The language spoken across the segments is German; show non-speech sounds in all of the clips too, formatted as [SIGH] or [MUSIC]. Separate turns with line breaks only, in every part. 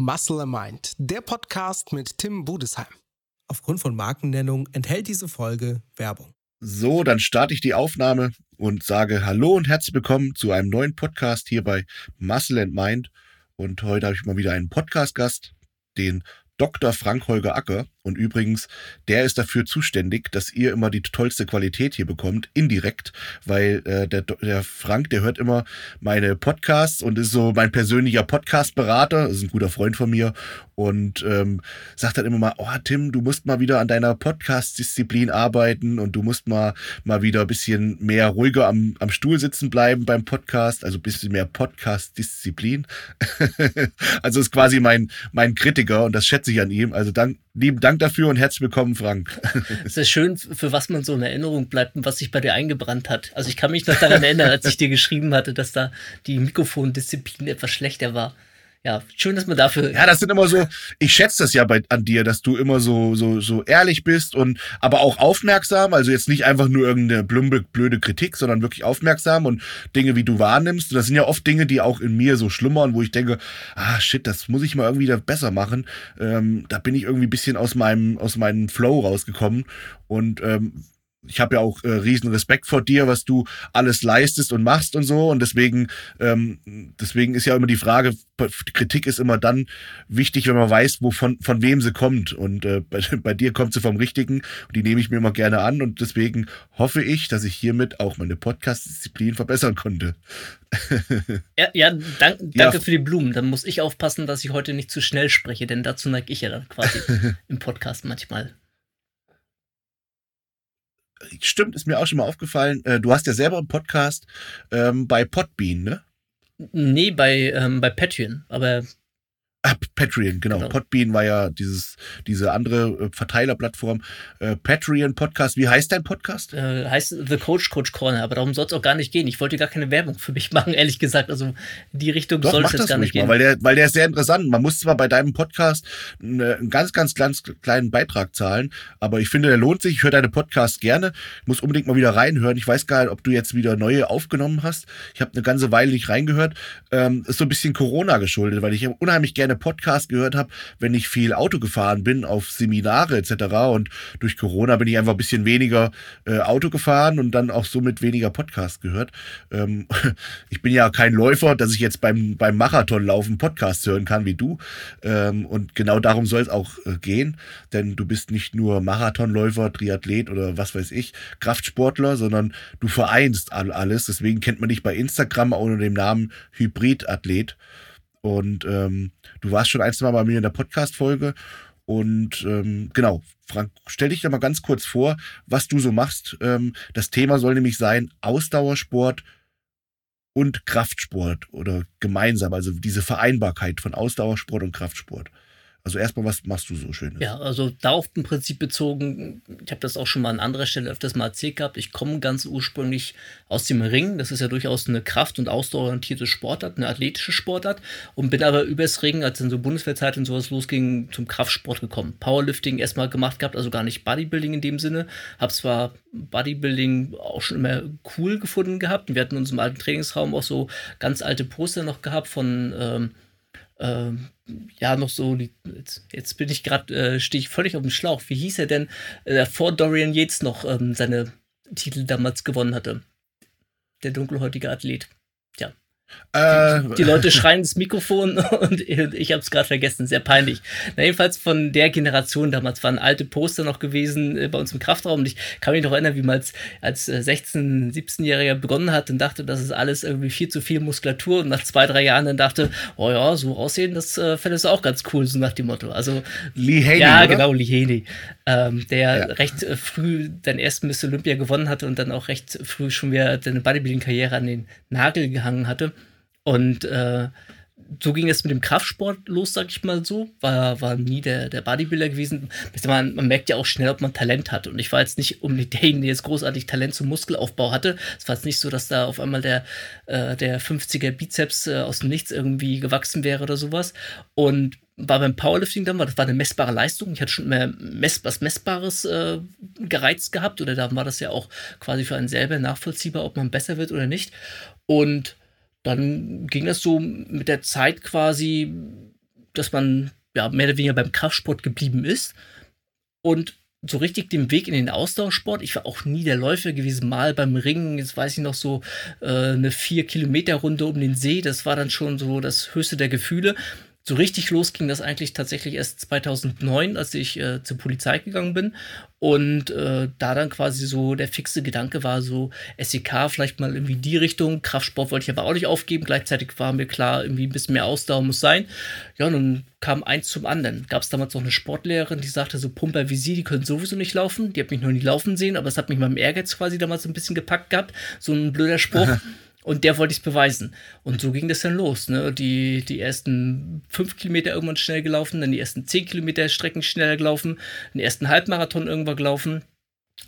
Muscle Mind, der Podcast mit Tim Budesheim.
Aufgrund von Markennennung enthält diese Folge Werbung.
So, dann starte ich die Aufnahme und sage Hallo und herzlich willkommen zu einem neuen Podcast hier bei Muscle and Mind. Und heute habe ich mal wieder einen Podcast-Gast, den Dr. Frank Holger Acker. Und übrigens, der ist dafür zuständig, dass ihr immer die tollste Qualität hier bekommt, indirekt, weil äh, der, der Frank, der hört immer meine Podcasts und ist so mein persönlicher Podcast-Berater, ist ein guter Freund von mir und ähm, sagt dann immer mal, oh Tim, du musst mal wieder an deiner Podcast-Disziplin arbeiten und du musst mal, mal wieder ein bisschen mehr ruhiger am, am Stuhl sitzen bleiben beim Podcast, also ein bisschen mehr Podcast-Disziplin. [LAUGHS] also ist quasi mein, mein Kritiker und das schätze ich an ihm. Also dann lieben Dank dafür und herzlich willkommen, Frank.
Es [LAUGHS] ist schön, für was man so in Erinnerung bleibt und was sich bei dir eingebrannt hat. Also ich kann mich noch daran erinnern, als ich dir geschrieben hatte, dass da die Mikrofondisziplin etwas schlechter war ja, schön, dass man dafür.
Ja, das sind immer so, ich schätze das ja bei, an dir, dass du immer so, so, so ehrlich bist und aber auch aufmerksam, also jetzt nicht einfach nur irgendeine blöde, blöde Kritik, sondern wirklich aufmerksam und Dinge, wie du wahrnimmst. Und das sind ja oft Dinge, die auch in mir so schlummern, wo ich denke, ah shit, das muss ich mal irgendwie da besser machen. Ähm, da bin ich irgendwie ein bisschen aus meinem, aus meinem Flow rausgekommen. Und ähm, ich habe ja auch äh, riesen Respekt vor dir, was du alles leistest und machst und so. Und deswegen, ähm, deswegen ist ja immer die Frage, Kritik ist immer dann wichtig, wenn man weiß, wovon von wem sie kommt. Und äh, [LAUGHS] bei, bei dir kommt sie vom Richtigen und die nehme ich mir immer gerne an. Und deswegen hoffe ich, dass ich hiermit auch meine Podcast-Disziplin verbessern konnte. [LAUGHS]
ja, ja dank, danke ja. für die Blumen. Dann muss ich aufpassen, dass ich heute nicht zu schnell spreche, denn dazu neige ich ja dann quasi [LAUGHS] im Podcast manchmal
stimmt, ist mir auch schon mal aufgefallen. Äh, du hast ja selber einen Podcast ähm, bei Podbean, ne?
Nee, bei, ähm, bei Patreon, aber
Ah, Patreon, genau. genau. Podbean war ja dieses, diese andere äh, Verteilerplattform. Äh, Patreon Podcast. Wie heißt dein Podcast?
Äh, heißt The Coach Coach Corner, aber darum soll es auch gar nicht gehen. Ich wollte gar keine Werbung für mich [LAUGHS] machen, ehrlich gesagt. Also die Richtung soll es jetzt gar nicht gehen.
Mal, weil, der, weil der ist sehr interessant. Man muss zwar bei deinem Podcast eine, einen ganz, ganz, ganz kleinen Beitrag zahlen, aber ich finde, der lohnt sich. Ich höre deine Podcasts gerne. Ich muss unbedingt mal wieder reinhören. Ich weiß gar nicht, ob du jetzt wieder neue aufgenommen hast. Ich habe eine ganze Weile nicht reingehört. Ähm, ist so ein bisschen Corona geschuldet, weil ich unheimlich gerne gerne Podcast gehört habe, wenn ich viel Auto gefahren bin, auf Seminare etc. Und durch Corona bin ich einfach ein bisschen weniger äh, Auto gefahren und dann auch somit weniger Podcast gehört. Ähm, [LAUGHS] ich bin ja kein Läufer, dass ich jetzt beim, beim Marathonlaufen Podcast hören kann wie du. Ähm, und genau darum soll es auch äh, gehen, denn du bist nicht nur Marathonläufer, Triathlet oder was weiß ich, Kraftsportler, sondern du vereinst all, alles. Deswegen kennt man dich bei Instagram unter dem Namen Hybridathlet. Und ähm, du warst schon ein, Mal bei mir in der Podcast-Folge. Und ähm, genau, Frank, stell dich da mal ganz kurz vor, was du so machst. Ähm, das Thema soll nämlich sein Ausdauersport und Kraftsport oder gemeinsam, also diese Vereinbarkeit von Ausdauersport und Kraftsport. Also erstmal, was machst du so schön?
Ja, also darauf im Prinzip bezogen, ich habe das auch schon mal an anderer Stelle öfters mal erzählt gehabt, ich komme ganz ursprünglich aus dem Ring, das ist ja durchaus eine kraft- und ausdauerorientierte Sportart, eine athletische Sportart und bin aber übers Ring, als dann so Bundeswehrzeit und sowas losging, zum Kraftsport gekommen. Powerlifting erstmal gemacht gehabt, also gar nicht Bodybuilding in dem Sinne, habe zwar Bodybuilding auch schon immer cool gefunden gehabt wir hatten in unserem alten Trainingsraum auch so ganz alte Poster noch gehabt von... Ähm, ähm, ja, noch so, jetzt, jetzt bin ich gerade, äh, stehe ich völlig auf dem Schlauch. Wie hieß er denn, äh, vor Dorian Yates noch ähm, seine Titel damals gewonnen hatte? Der dunkelhäutige Athlet. Ja. Äh, die, die, Leute schreien ins Mikrofon [LAUGHS] und ich habe es gerade vergessen, sehr peinlich. Na, jedenfalls von der Generation damals waren alte Poster noch gewesen äh, bei uns im Kraftraum und ich kann mich noch erinnern, wie man als, als 16-, 17-Jähriger begonnen hat und dachte, das ist alles irgendwie viel zu viel Muskulatur und nach zwei, drei Jahren dann dachte, oh ja, so aussehen, das äh, fändest du auch ganz cool, so nach dem Motto. Also,
Lee Haney,
Ja, oder? genau, Lee Haney, ähm, der ja. recht äh, früh den ersten Miss Olympia gewonnen hatte und dann auch recht früh schon wieder seine Bodybuilding-Karriere an den Nagel gehangen hatte. Und äh, so ging es mit dem Kraftsport los, sag ich mal so. War, war nie der, der Bodybuilder gewesen. Man, man merkt ja auch schnell, ob man Talent hat. Und ich war jetzt nicht um derjenige, der jetzt großartig Talent zum Muskelaufbau hatte. Es war jetzt nicht so, dass da auf einmal der, äh, der 50er Bizeps äh, aus dem Nichts irgendwie gewachsen wäre oder sowas. Und war beim Powerlifting dann, das war eine messbare Leistung. Ich hatte schon mehr mess, was Messbares äh, gereizt gehabt. Oder da war das ja auch quasi für einen selber nachvollziehbar, ob man besser wird oder nicht. Und dann ging das so mit der Zeit quasi dass man ja, mehr oder weniger beim Kraftsport geblieben ist. Und so richtig den Weg in den Ausdauersport. Ich war auch nie der Läufer gewesen, mal beim Ringen, jetzt weiß ich noch so äh, eine vier Kilometer Runde um den See. Das war dann schon so das höchste der Gefühle. So richtig los ging das eigentlich tatsächlich erst 2009, als ich äh, zur Polizei gegangen bin. Und äh, da dann quasi so der fixe Gedanke war, so SEK vielleicht mal irgendwie die Richtung. Kraftsport wollte ich aber auch nicht aufgeben. Gleichzeitig war mir klar, irgendwie ein bisschen mehr Ausdauer muss sein. Ja, dann kam eins zum anderen. Gab es damals noch eine Sportlehrerin, die sagte, so Pumper wie sie, die können sowieso nicht laufen. Die hat mich noch nie laufen sehen, aber es hat mich meinem Ehrgeiz quasi damals ein bisschen gepackt gehabt. So ein blöder Spruch. [LAUGHS] Und der wollte ich es beweisen. Und so ging das dann los. Ne? Die, die ersten fünf Kilometer irgendwann schnell gelaufen, dann die ersten zehn Kilometer Strecken schneller gelaufen, den ersten Halbmarathon irgendwann gelaufen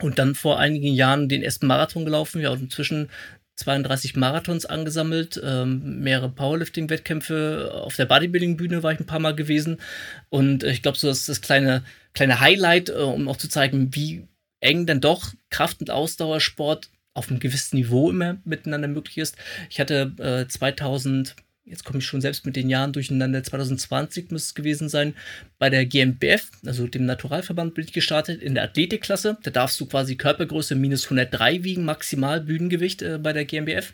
und dann vor einigen Jahren den ersten Marathon gelaufen. Ja, und inzwischen 32 Marathons angesammelt, ähm, mehrere Powerlifting-Wettkämpfe. Auf der Bodybuilding-Bühne war ich ein paar Mal gewesen. Und ich glaube, so das, das kleine, kleine Highlight, äh, um auch zu zeigen, wie eng dann doch Kraft- und Ausdauersport auf einem gewissen Niveau immer miteinander möglich ist. Ich hatte äh, 2000, jetzt komme ich schon selbst mit den Jahren durcheinander, 2020 müsste es gewesen sein, bei der GmbF, also dem Naturalverband, bin ich gestartet in der Athletikklasse. Da darfst du quasi Körpergröße minus 103 wiegen, maximal Bühnengewicht äh, bei der GmbF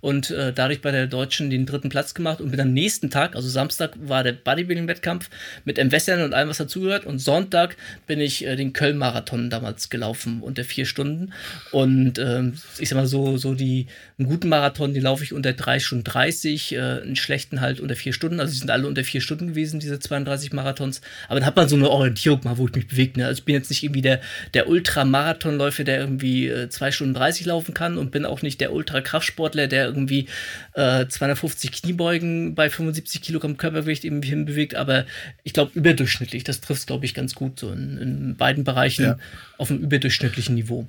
und äh, dadurch bei der Deutschen den dritten Platz gemacht und bin am nächsten Tag, also Samstag war der Bodybuilding-Wettkampf mit Entwässern und allem, was dazugehört. Und Sonntag bin ich äh, den Köln-Marathon damals gelaufen unter vier Stunden. Und äh, ich sag mal so, so die, einen guten Marathon, den laufe ich unter drei Stunden 30, äh, einen schlechten halt unter vier Stunden, also die sind alle unter vier Stunden gewesen, diese 32 Marathons, aber dann hat man so eine Orientierung mal, wo ich mich bewege, ne? also ich bin jetzt nicht irgendwie der, der Ultramarathonläufer, der irgendwie äh, zwei Stunden 30 laufen kann und bin auch nicht der Ultrakraftsportler, der irgendwie äh, 250 Kniebeugen bei 75 Kilogramm Körpergewicht eben hinbewegt, aber ich glaube überdurchschnittlich. Das trifft glaube ich, ganz gut so in, in beiden Bereichen ja. auf einem überdurchschnittlichen Niveau.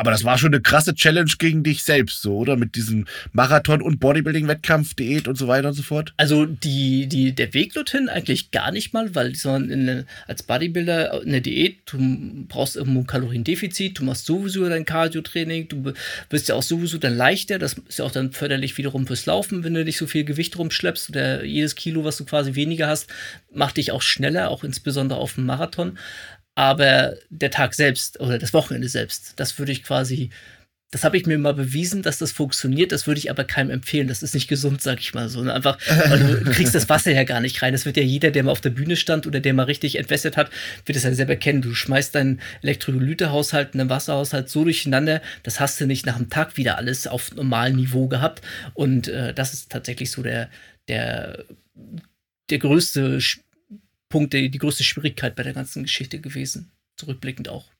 Aber das war schon eine krasse Challenge gegen dich selbst, so, oder? Mit diesem Marathon- und Bodybuilding-Wettkampf, Diät und so weiter und so fort?
Also die, die, der Weg dorthin eigentlich gar nicht mal, weil sondern als Bodybuilder in der Diät, du brauchst irgendwo ein Kaloriendefizit, du machst sowieso dein Cardio-Training, du wirst ja auch sowieso dann leichter, das ist ja auch dann förderlich wiederum fürs Laufen, wenn du nicht so viel Gewicht rumschleppst oder jedes Kilo, was du quasi weniger hast, macht dich auch schneller, auch insbesondere auf dem Marathon. Aber der Tag selbst oder das Wochenende selbst, das würde ich quasi, das habe ich mir mal bewiesen, dass das funktioniert. Das würde ich aber keinem empfehlen. Das ist nicht gesund, sag ich mal so. Ne? Einfach, weil du [LAUGHS] kriegst das Wasser ja gar nicht rein. Das wird ja jeder, der mal auf der Bühne stand oder der mal richtig entwässert hat, wird es ja selber kennen. Du schmeißt deinen Elektrolytehaushalt und deinen Wasserhaushalt so durcheinander, das hast du nicht nach einem Tag wieder alles auf normalem Niveau gehabt. Und äh, das ist tatsächlich so der, der, der größte Punkt, die, die größte Schwierigkeit bei der ganzen Geschichte gewesen. Zurückblickend auch.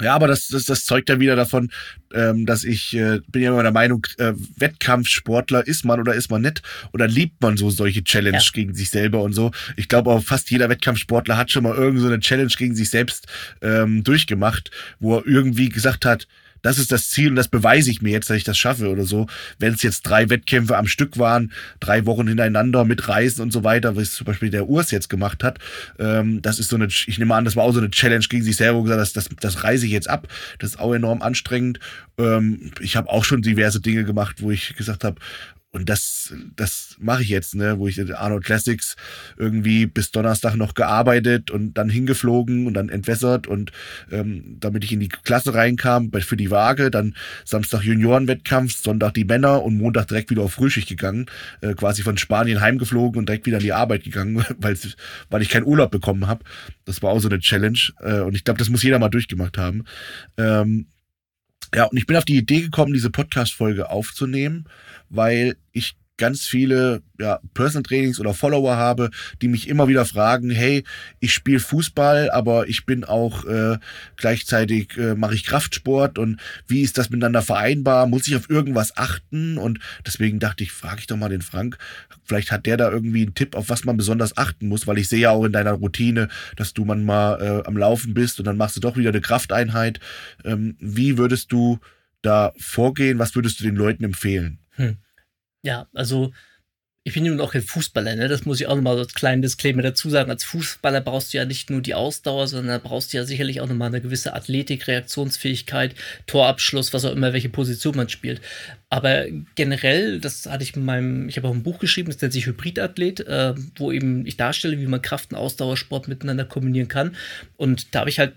Ja, aber das, das, das zeugt ja wieder davon, ähm, dass ich äh, bin ja immer der Meinung, äh, Wettkampfsportler ist man oder ist man nicht oder liebt man so solche Challenge ja. gegen sich selber und so. Ich glaube auch fast jeder Wettkampfsportler hat schon mal irgend so eine Challenge gegen sich selbst ähm, durchgemacht, wo er irgendwie gesagt hat, das ist das Ziel und das beweise ich mir jetzt, dass ich das schaffe oder so. Wenn es jetzt drei Wettkämpfe am Stück waren, drei Wochen hintereinander mit Reisen und so weiter, was zum Beispiel der Urs jetzt gemacht hat, ähm, das ist so eine, ich nehme an, das war auch so eine Challenge gegen sich selber, gesagt, das, das, das reise ich jetzt ab. Das ist auch enorm anstrengend. Ähm, ich habe auch schon diverse Dinge gemacht, wo ich gesagt habe, und das, das mache ich jetzt, ne, wo ich Arnold Classics irgendwie bis Donnerstag noch gearbeitet und dann hingeflogen und dann entwässert und ähm, damit ich in die Klasse reinkam für die Waage, dann Samstag Juniorenwettkampf, Sonntag die Männer und Montag direkt wieder auf Frühschicht gegangen, äh, quasi von Spanien heimgeflogen und direkt wieder in die Arbeit gegangen, [LAUGHS] weil, weil ich keinen Urlaub bekommen habe. Das war auch so eine Challenge äh, und ich glaube, das muss jeder mal durchgemacht haben. Ähm, ja, und ich bin auf die Idee gekommen, diese Podcast-Folge aufzunehmen, weil ich ganz viele ja, Personal Trainings oder Follower habe, die mich immer wieder fragen, hey, ich spiele Fußball, aber ich bin auch äh, gleichzeitig äh, mache ich Kraftsport und wie ist das miteinander vereinbar? Muss ich auf irgendwas achten? Und deswegen dachte ich, frage ich doch mal den Frank, vielleicht hat der da irgendwie einen Tipp, auf was man besonders achten muss, weil ich sehe ja auch in deiner Routine, dass du manchmal äh, am Laufen bist und dann machst du doch wieder eine Krafteinheit. Ähm, wie würdest du da vorgehen? Was würdest du den Leuten empfehlen? Hm.
Ja, also ich bin nun auch kein Fußballer, ne? Das muss ich auch nochmal als kleinen Disclaimer dazu sagen. Als Fußballer brauchst du ja nicht nur die Ausdauer, sondern brauchst du ja sicherlich auch nochmal eine gewisse Athletik, Reaktionsfähigkeit, Torabschluss, was auch immer, welche Position man spielt. Aber generell, das hatte ich in meinem, ich habe auch ein Buch geschrieben, das nennt sich Hybridathlet, äh, wo eben ich darstelle, wie man Kraft- und Ausdauersport miteinander kombinieren kann. Und da habe ich halt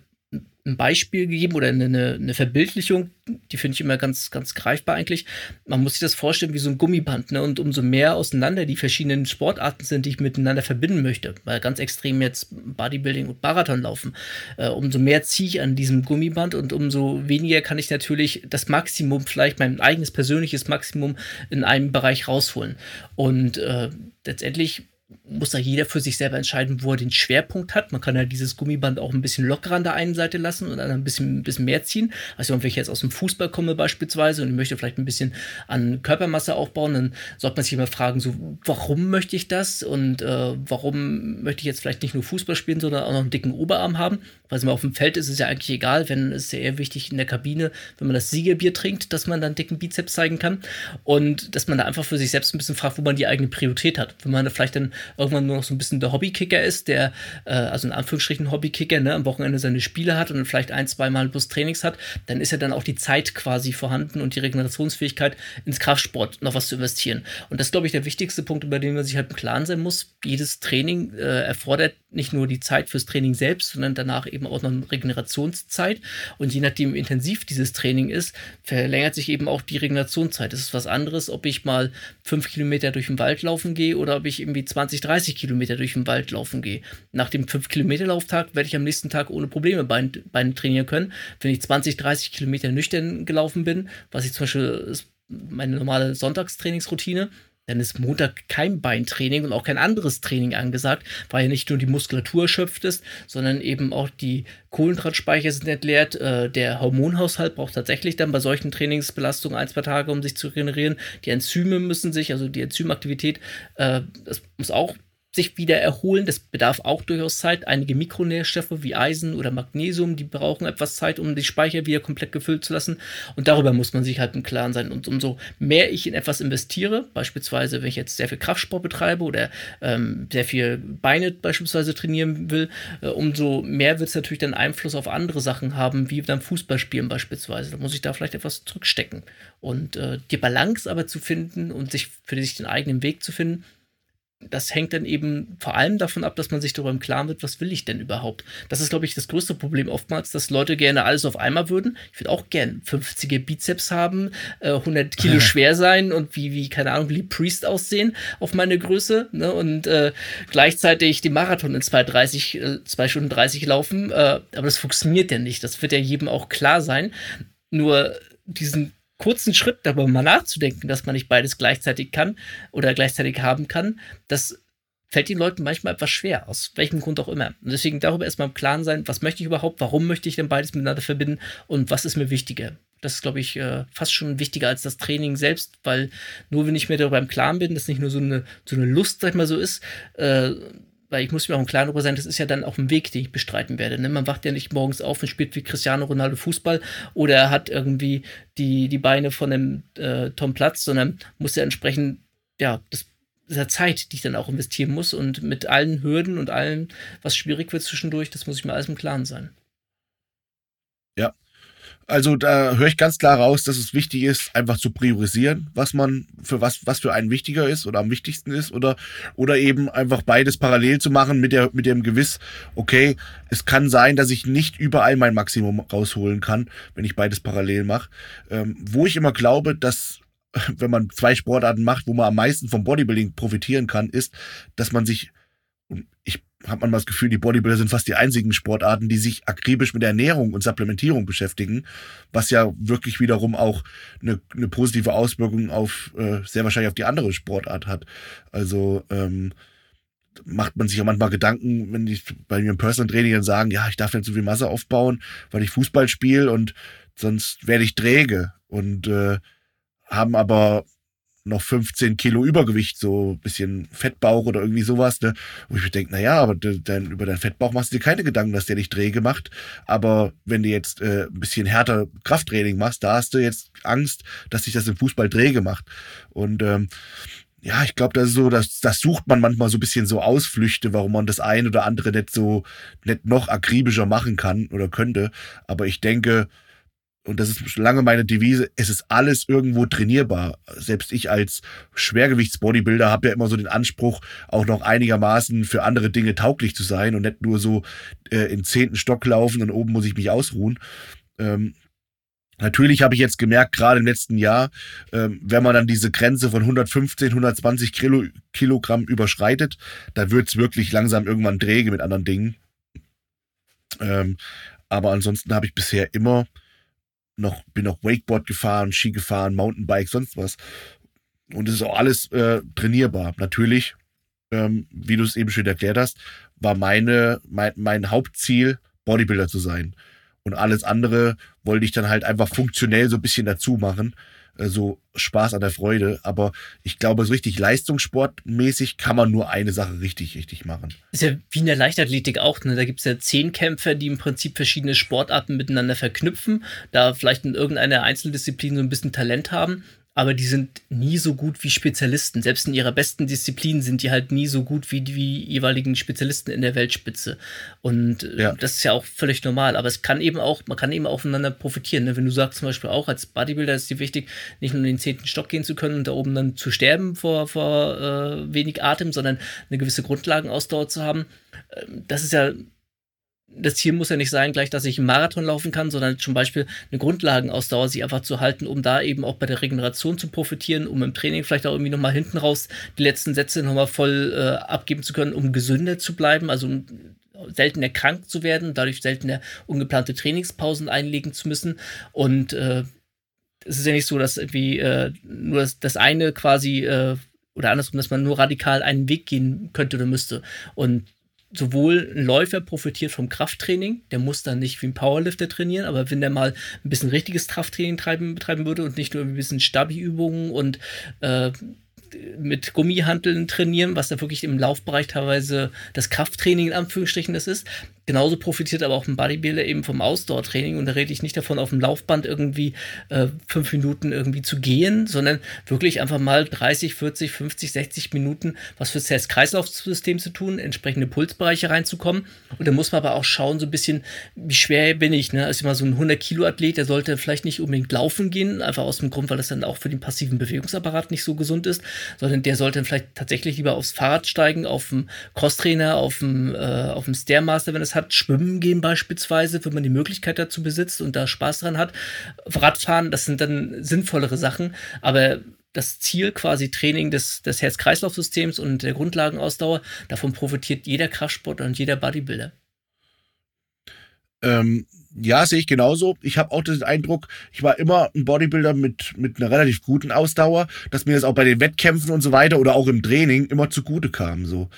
ein Beispiel gegeben oder eine, eine Verbildlichung, die finde ich immer ganz, ganz greifbar eigentlich. Man muss sich das vorstellen wie so ein Gummiband, ne? Und umso mehr auseinander die verschiedenen Sportarten sind, die ich miteinander verbinden möchte, weil ganz extrem jetzt Bodybuilding und Marathon laufen, äh, umso mehr ziehe ich an diesem Gummiband und umso weniger kann ich natürlich das Maximum, vielleicht mein eigenes persönliches Maximum in einem Bereich rausholen. Und äh, letztendlich muss da jeder für sich selber entscheiden, wo er den Schwerpunkt hat. Man kann ja dieses Gummiband auch ein bisschen lockerer an der einen Seite lassen und dann ein bisschen, ein bisschen mehr ziehen. Also wenn ich jetzt aus dem Fußball komme beispielsweise und ich möchte vielleicht ein bisschen an Körpermasse aufbauen, dann sollte man sich immer fragen, so, warum möchte ich das und äh, warum möchte ich jetzt vielleicht nicht nur Fußball spielen, sondern auch noch einen dicken Oberarm haben. Weil auf dem Feld ist es ja eigentlich egal, wenn es ja eher wichtig in der Kabine, wenn man das Siegerbier trinkt, dass man dann dicken Bizeps zeigen kann und dass man da einfach für sich selbst ein bisschen fragt, wo man die eigene Priorität hat. Wenn man da vielleicht dann irgendwann nur noch so ein bisschen der Hobbykicker ist, der, äh, also in Anführungsstrichen Hobbykicker, ne, am Wochenende seine Spiele hat und dann vielleicht ein, zwei Mal bloß Trainings hat, dann ist ja dann auch die Zeit quasi vorhanden und die Regenerationsfähigkeit ins Kraftsport noch was zu investieren. Und das ist, glaube ich, der wichtigste Punkt, über den man sich halt im Klaren sein muss. Jedes Training äh, erfordert nicht nur die Zeit fürs Training selbst, sondern danach eben auch noch eine Regenerationszeit. Und je nachdem, wie intensiv dieses Training ist, verlängert sich eben auch die Regenerationszeit. Das ist was anderes, ob ich mal fünf Kilometer durch den Wald laufen gehe oder ob ich irgendwie 20, 30 Kilometer durch den Wald laufen gehe. Nach dem 5-Kilometer-Lauftag werde ich am nächsten Tag ohne Probleme Beine, Beine trainieren können. Wenn ich 20, 30 Kilometer nüchtern gelaufen bin, was ich zum Beispiel meine normale Sonntagstrainingsroutine, dann ist Montag kein Beintraining und auch kein anderes Training angesagt, weil ja nicht nur die Muskulatur erschöpft ist, sondern eben auch die Kohlenhydratspeicher sind entleert. Äh, der Hormonhaushalt braucht tatsächlich dann bei solchen Trainingsbelastungen ein, zwei Tage, um sich zu regenerieren. Die Enzyme müssen sich, also die Enzymaktivität, äh, das muss auch sich wieder erholen. Das bedarf auch durchaus Zeit. Einige Mikronährstoffe wie Eisen oder Magnesium, die brauchen etwas Zeit, um die Speicher wieder komplett gefüllt zu lassen. Und darüber muss man sich halt im Klaren sein. Und umso mehr ich in etwas investiere, beispielsweise wenn ich jetzt sehr viel Kraftsport betreibe oder ähm, sehr viel Beine beispielsweise trainieren will, äh, umso mehr wird es natürlich dann Einfluss auf andere Sachen haben, wie dann Fußballspielen beispielsweise. Da muss ich da vielleicht etwas zurückstecken. Und äh, die Balance aber zu finden und sich für sich den eigenen Weg zu finden, das hängt dann eben vor allem davon ab, dass man sich darüber im Klaren wird, was will ich denn überhaupt. Das ist, glaube ich, das größte Problem oftmals, dass Leute gerne alles auf einmal würden. Ich würde auch gern 50er Bizeps haben, äh, 100 Kilo ja. schwer sein und wie, wie, keine Ahnung, wie Priest aussehen auf meine Größe ne? und äh, gleichzeitig die Marathon in 2,30, äh, 2 Stunden 30 laufen. Äh, aber das funktioniert ja nicht. Das wird ja jedem auch klar sein. Nur diesen kurzen Schritt darüber mal nachzudenken, dass man nicht beides gleichzeitig kann oder gleichzeitig haben kann, das fällt den Leuten manchmal etwas schwer, aus welchem Grund auch immer. Und deswegen darüber erstmal im Klaren sein, was möchte ich überhaupt, warum möchte ich denn beides miteinander verbinden und was ist mir wichtiger. Das ist, glaube ich, äh, fast schon wichtiger als das Training selbst, weil nur wenn ich mir darüber im Klaren bin, dass nicht nur so eine, so eine Lust, sag ich mal, so ist, äh, weil ich muss mir auch im Klaren darüber sein, das ist ja dann auch ein Weg, den ich bestreiten werde. Ne? Man wacht ja nicht morgens auf und spielt wie Cristiano Ronaldo Fußball oder er hat irgendwie die, die Beine von einem äh, Tom Platz, sondern muss ja entsprechend, ja, das dieser Zeit, die ich dann auch investieren muss und mit allen Hürden und allem, was schwierig wird zwischendurch, das muss ich mir alles im Klaren sein.
Also da höre ich ganz klar raus, dass es wichtig ist, einfach zu priorisieren, was man für was, was für einen wichtiger ist oder am wichtigsten ist oder, oder eben einfach beides parallel zu machen mit der, mit dem Gewiss, okay, es kann sein, dass ich nicht überall mein Maximum rausholen kann, wenn ich beides parallel mache. Ähm, wo ich immer glaube, dass [LAUGHS] wenn man zwei Sportarten macht, wo man am meisten vom Bodybuilding profitieren kann, ist, dass man sich, ich hat man mal das Gefühl, die Bodybuilder sind fast die einzigen Sportarten, die sich akribisch mit Ernährung und Supplementierung beschäftigen, was ja wirklich wiederum auch eine, eine positive Auswirkung auf äh, sehr wahrscheinlich auf die andere Sportart hat. Also ähm, macht man sich ja manchmal Gedanken, wenn ich bei mir im Personal Training dann sagen, ja, ich darf nicht so viel Masse aufbauen, weil ich Fußball spiele und sonst werde ich träge und äh, haben aber noch 15 Kilo Übergewicht, so bisschen Fettbauch oder irgendwie sowas, ne? Wo ich mir denke, naja, aber dein, über deinen Fettbauch machst du dir keine Gedanken, dass der dich träge macht. Aber wenn du jetzt äh, ein bisschen härter Krafttraining machst, da hast du jetzt Angst, dass sich das im Fußball träge macht. Und ähm, ja, ich glaube, das ist so, das, das sucht man manchmal so ein bisschen so Ausflüchte, warum man das ein oder andere nicht so, nicht noch akribischer machen kann oder könnte. Aber ich denke, und das ist schon lange meine Devise, es ist alles irgendwo trainierbar. Selbst ich als Schwergewichtsbodybuilder habe ja immer so den Anspruch, auch noch einigermaßen für andere Dinge tauglich zu sein und nicht nur so äh, in zehnten Stock laufen und oben muss ich mich ausruhen. Ähm, Natürlich habe ich jetzt gemerkt, gerade im letzten Jahr, ähm, wenn man dann diese Grenze von 115, 120 Kilo, Kilogramm überschreitet, da wird es wirklich langsam irgendwann träge mit anderen Dingen. Ähm, aber ansonsten habe ich bisher immer noch, bin noch Wakeboard gefahren, Ski gefahren, Mountainbike, sonst was. Und es ist auch alles äh, trainierbar. Natürlich, ähm, wie du es eben schon erklärt hast, war meine, mein, mein Hauptziel, Bodybuilder zu sein. Und alles andere wollte ich dann halt einfach funktionell so ein bisschen dazu machen. Äh, so Spaß an der Freude. Aber ich glaube, so richtig leistungssportmäßig kann man nur eine Sache richtig, richtig machen.
Ist ja wie in der Leichtathletik auch. Ne? Da gibt es ja zehn Kämpfer, die im Prinzip verschiedene Sportarten miteinander verknüpfen, da vielleicht in irgendeiner Einzeldisziplin so ein bisschen Talent haben aber die sind nie so gut wie Spezialisten. Selbst in ihrer besten Disziplin sind die halt nie so gut wie die jeweiligen Spezialisten in der Weltspitze. Und äh, ja. das ist ja auch völlig normal. Aber es kann eben auch, man kann eben aufeinander profitieren. Ne? Wenn du sagst zum Beispiel auch, als Bodybuilder ist dir wichtig, nicht nur in den zehnten Stock gehen zu können und da oben dann zu sterben vor, vor äh, wenig Atem, sondern eine gewisse Grundlagenausdauer zu haben. Ähm, das ist ja das Ziel muss ja nicht sein, gleich, dass ich einen Marathon laufen kann, sondern zum Beispiel eine Grundlagenausdauer sich einfach zu halten, um da eben auch bei der Regeneration zu profitieren, um im Training vielleicht auch irgendwie nochmal hinten raus die letzten Sätze nochmal voll äh, abgeben zu können, um gesünder zu bleiben, also um seltener krank zu werden, dadurch seltener ungeplante Trainingspausen einlegen zu müssen. Und äh, es ist ja nicht so, dass irgendwie äh, nur das, das eine quasi äh, oder andersrum, dass man nur radikal einen Weg gehen könnte oder müsste. Und sowohl ein Läufer profitiert vom Krafttraining, der muss dann nicht wie ein Powerlifter trainieren, aber wenn der mal ein bisschen richtiges Krafttraining treiben, betreiben würde und nicht nur ein bisschen Stabi-Übungen und äh, mit Gummihanteln trainieren, was da wirklich im Laufbereich teilweise das Krafttraining in Anführungsstrichen das ist, Genauso profitiert aber auch ein Bodybuilder eben vom Ausdauertraining und da rede ich nicht davon, auf dem Laufband irgendwie äh, fünf Minuten irgendwie zu gehen, sondern wirklich einfach mal 30, 40, 50, 60 Minuten was fürs Herz-Kreislauf-System zu tun, entsprechende Pulsbereiche reinzukommen. Und da muss man aber auch schauen, so ein bisschen, wie schwer bin ich. Ne? Also immer so ein 100-Kilo-Athlet, der sollte vielleicht nicht unbedingt laufen gehen, einfach aus dem Grund, weil das dann auch für den passiven Bewegungsapparat nicht so gesund ist, sondern der sollte vielleicht tatsächlich lieber aufs Fahrrad steigen, auf dem Crosstrainer, auf dem, äh, auf dem Stairmaster, wenn es hat, schwimmen gehen beispielsweise, wenn man die Möglichkeit dazu besitzt und da Spaß dran hat. Radfahren, das sind dann sinnvollere Sachen, aber das Ziel quasi Training des, des Herz-Kreislauf-Systems und der Grundlagenausdauer, davon profitiert jeder Kraftsportler und jeder Bodybuilder.
Ähm, ja, sehe ich genauso. Ich habe auch den Eindruck, ich war immer ein Bodybuilder mit, mit einer relativ guten Ausdauer, dass mir das auch bei den Wettkämpfen und so weiter oder auch im Training immer zugute kam. So.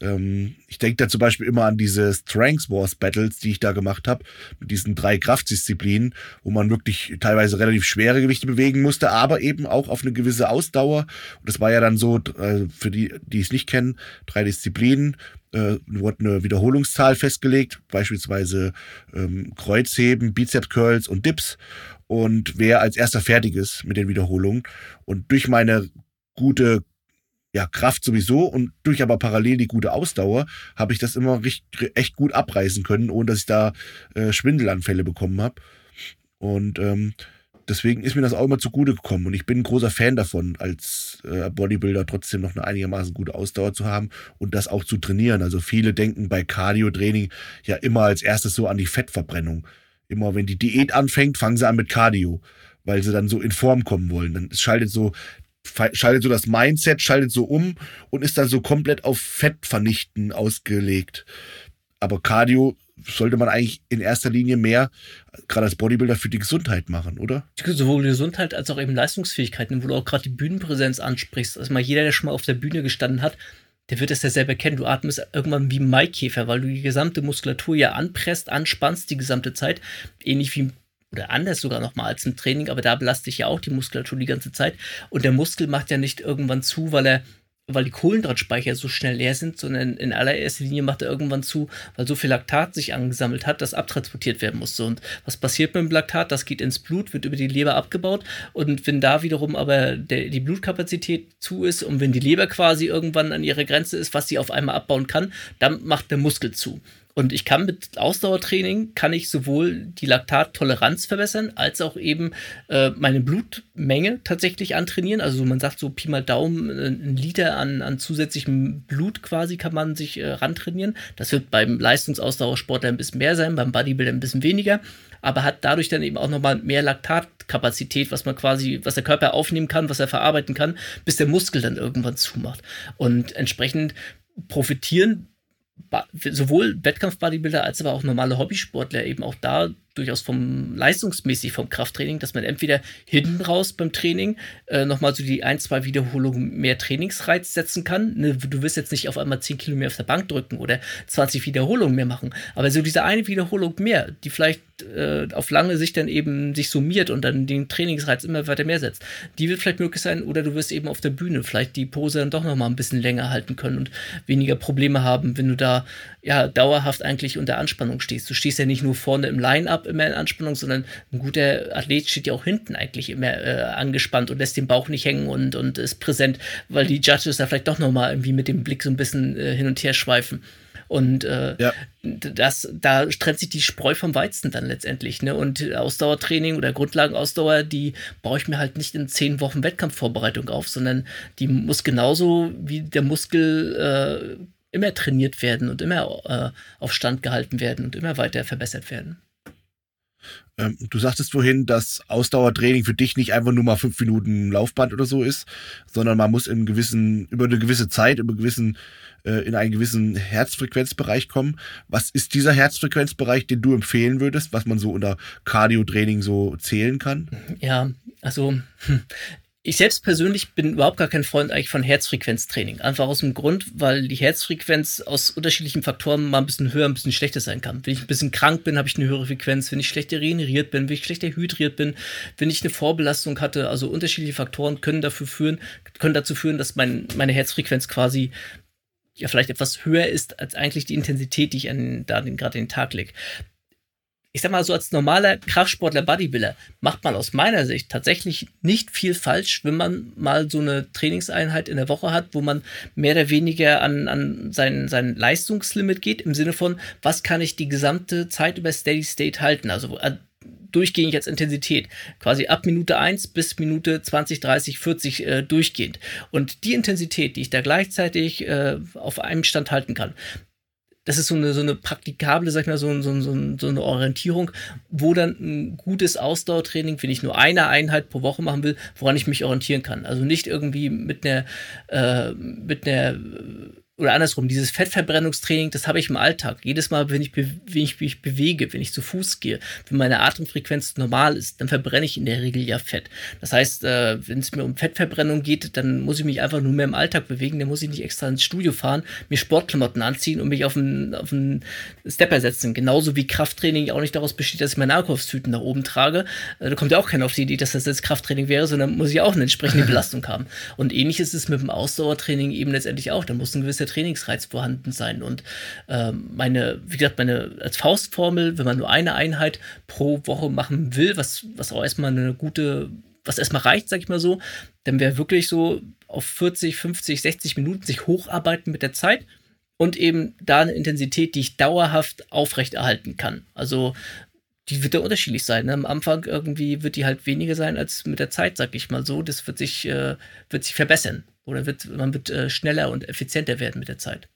Ähm, ich denke da zum Beispiel immer an diese Strengths Wars Battles, die ich da gemacht habe, mit diesen drei Kraftdisziplinen, wo man wirklich teilweise relativ schwere Gewichte bewegen musste, aber eben auch auf eine gewisse Ausdauer. Und das war ja dann so, äh, für die, die es nicht kennen, drei Disziplinen äh, wurde eine Wiederholungszahl festgelegt, beispielsweise ähm, Kreuzheben, Bizeps Curls und Dips und wer als erster fertig ist mit den Wiederholungen. Und durch meine gute ja, Kraft sowieso und durch aber parallel die gute Ausdauer habe ich das immer recht, echt gut abreißen können, ohne dass ich da äh, Schwindelanfälle bekommen habe. Und ähm, deswegen ist mir das auch immer zugute gekommen. Und ich bin ein großer Fan davon, als äh, Bodybuilder trotzdem noch eine einigermaßen gute Ausdauer zu haben und das auch zu trainieren. Also viele denken bei Cardio-Training ja immer als erstes so an die Fettverbrennung. Immer wenn die Diät anfängt, fangen sie an mit Cardio, weil sie dann so in Form kommen wollen. Dann schaltet so schaltet so das Mindset, schaltet so um und ist dann so komplett auf Fettvernichten ausgelegt. Aber Cardio sollte man eigentlich in erster Linie mehr, gerade als Bodybuilder, für die Gesundheit machen, oder?
Sowohl Gesundheit als auch eben Leistungsfähigkeiten, wo du auch gerade die Bühnenpräsenz ansprichst. Also mal jeder, der schon mal auf der Bühne gestanden hat, der wird es ja selber kennen. Du atmest irgendwann wie ein Maikäfer, weil du die gesamte Muskulatur ja anpresst, anspannst die gesamte Zeit. Ähnlich wie oder anders sogar nochmal als im Training, aber da belaste ich ja auch die Muskulatur die ganze Zeit. Und der Muskel macht ja nicht irgendwann zu, weil er weil die Kohlenhydratspeicher so schnell leer sind, sondern in allererster Linie macht er irgendwann zu, weil so viel Laktat sich angesammelt hat, das abtransportiert werden musste. Und was passiert mit dem Laktat? Das geht ins Blut, wird über die Leber abgebaut. Und wenn da wiederum aber der, die Blutkapazität zu ist und wenn die Leber quasi irgendwann an ihrer Grenze ist, was sie auf einmal abbauen kann, dann macht der Muskel zu. Und ich kann mit Ausdauertraining, kann ich sowohl die Laktattoleranz verbessern, als auch eben äh, meine Blutmenge tatsächlich antrainieren. Also man sagt so Pi mal Daumen, äh, ein Liter an, an zusätzlichem Blut quasi kann man sich äh, rantrainieren. Das wird beim Leistungsausdauersportler ein bisschen mehr sein, beim Bodybuilder ein bisschen weniger aber hat dadurch dann eben auch nochmal mehr Laktatkapazität, was man quasi, was der Körper aufnehmen kann, was er verarbeiten kann, bis der Muskel dann irgendwann zumacht. Und entsprechend profitieren sowohl Wettkampf-Bodybuilder als aber auch normale Hobbysportler eben auch da durchaus vom leistungsmäßig vom Krafttraining, dass man entweder hinten raus beim Training äh, nochmal so die ein, zwei Wiederholungen mehr Trainingsreiz setzen kann. Ne, du wirst jetzt nicht auf einmal 10 Kilo mehr auf der Bank drücken oder 20 Wiederholungen mehr machen, aber so diese eine Wiederholung mehr, die vielleicht äh, auf lange Sicht dann eben sich summiert und dann den Trainingsreiz immer weiter mehr setzt, die wird vielleicht möglich sein oder du wirst eben auf der Bühne vielleicht die Pose dann doch nochmal ein bisschen länger halten können und weniger Probleme haben, wenn du da ja dauerhaft eigentlich unter Anspannung stehst. Du stehst ja nicht nur vorne im Line-Up immer in Anspannung, sondern ein guter Athlet steht ja auch hinten eigentlich immer äh, angespannt und lässt den Bauch nicht hängen und, und ist präsent, weil die Judges da vielleicht doch nochmal irgendwie mit dem Blick so ein bisschen äh, hin und her schweifen. Und äh, ja. das, da trennt sich die Spreu vom Weizen dann letztendlich. Ne? Und Ausdauertraining oder Grundlagenausdauer, die baue ich mir halt nicht in zehn Wochen Wettkampfvorbereitung auf, sondern die muss genauso wie der Muskel äh, immer trainiert werden und immer äh, auf Stand gehalten werden und immer weiter verbessert werden.
Ähm, du sagtest vorhin, dass Ausdauertraining für dich nicht einfach nur mal fünf Minuten Laufband oder so ist, sondern man muss in gewissen, über eine gewisse Zeit, über gewissen, äh, in einen gewissen Herzfrequenzbereich kommen. Was ist dieser Herzfrequenzbereich, den du empfehlen würdest, was man so unter Cardio-Training so zählen kann?
Ja, also hm, ich selbst persönlich bin überhaupt gar kein Freund eigentlich von Herzfrequenztraining. Einfach aus dem Grund, weil die Herzfrequenz aus unterschiedlichen Faktoren mal ein bisschen höher, ein bisschen schlechter sein kann. Wenn ich ein bisschen krank bin, habe ich eine höhere Frequenz. Wenn ich schlechter regeneriert bin, wenn ich schlechter hydriert bin, wenn ich eine Vorbelastung hatte, also unterschiedliche Faktoren können dafür führen, können dazu führen, dass mein, meine Herzfrequenz quasi ja vielleicht etwas höher ist als eigentlich die Intensität, die ich an, da gerade den Tag lege ich sag mal so, als normaler Kraftsportler, Bodybuilder, macht man aus meiner Sicht tatsächlich nicht viel falsch, wenn man mal so eine Trainingseinheit in der Woche hat, wo man mehr oder weniger an, an sein, sein Leistungslimit geht, im Sinne von, was kann ich die gesamte Zeit über Steady State halten? Also äh, durchgehend als Intensität. Quasi ab Minute 1 bis Minute 20, 30, 40 äh, durchgehend. Und die Intensität, die ich da gleichzeitig äh, auf einem Stand halten kann, das ist so eine, so eine praktikable, sag ich mal, so, so, so, so eine Orientierung, wo dann ein gutes Ausdauertraining, wenn ich nur eine Einheit pro Woche machen will, woran ich mich orientieren kann. Also nicht irgendwie mit einer, äh, mit einer oder andersrum, dieses Fettverbrennungstraining, das habe ich im Alltag. Jedes Mal, wenn ich, wenn ich mich bewege, wenn ich zu Fuß gehe, wenn meine Atemfrequenz normal ist, dann verbrenne ich in der Regel ja Fett. Das heißt, äh, wenn es mir um Fettverbrennung geht, dann muss ich mich einfach nur mehr im Alltag bewegen. Dann muss ich nicht extra ins Studio fahren, mir Sportklamotten anziehen und mich auf einen, auf einen Stepper setzen. Genauso wie Krafttraining auch nicht daraus besteht, dass ich meine Einkaufstüten nach oben trage. Äh, da kommt ja auch keiner auf die Idee, dass das jetzt Krafttraining wäre, sondern muss ich auch eine entsprechende [LAUGHS] Belastung haben. Und ähnlich ist es mit dem Ausdauertraining eben letztendlich auch. Da muss ein gewisser Trainingsreiz vorhanden sein. Und ähm, meine, wie gesagt, meine als Faustformel, wenn man nur eine Einheit pro Woche machen will, was, was auch erstmal eine gute, was erstmal reicht, sag ich mal so, dann wäre wirklich so auf 40, 50, 60 Minuten sich hocharbeiten mit der Zeit und eben da eine Intensität, die ich dauerhaft aufrechterhalten kann. Also die wird ja unterschiedlich sein. Ne? Am Anfang irgendwie wird die halt weniger sein als mit der Zeit, sag ich mal so. Das wird sich, äh, wird sich verbessern. Oder wird, man wird äh, schneller und effizienter werden mit der Zeit.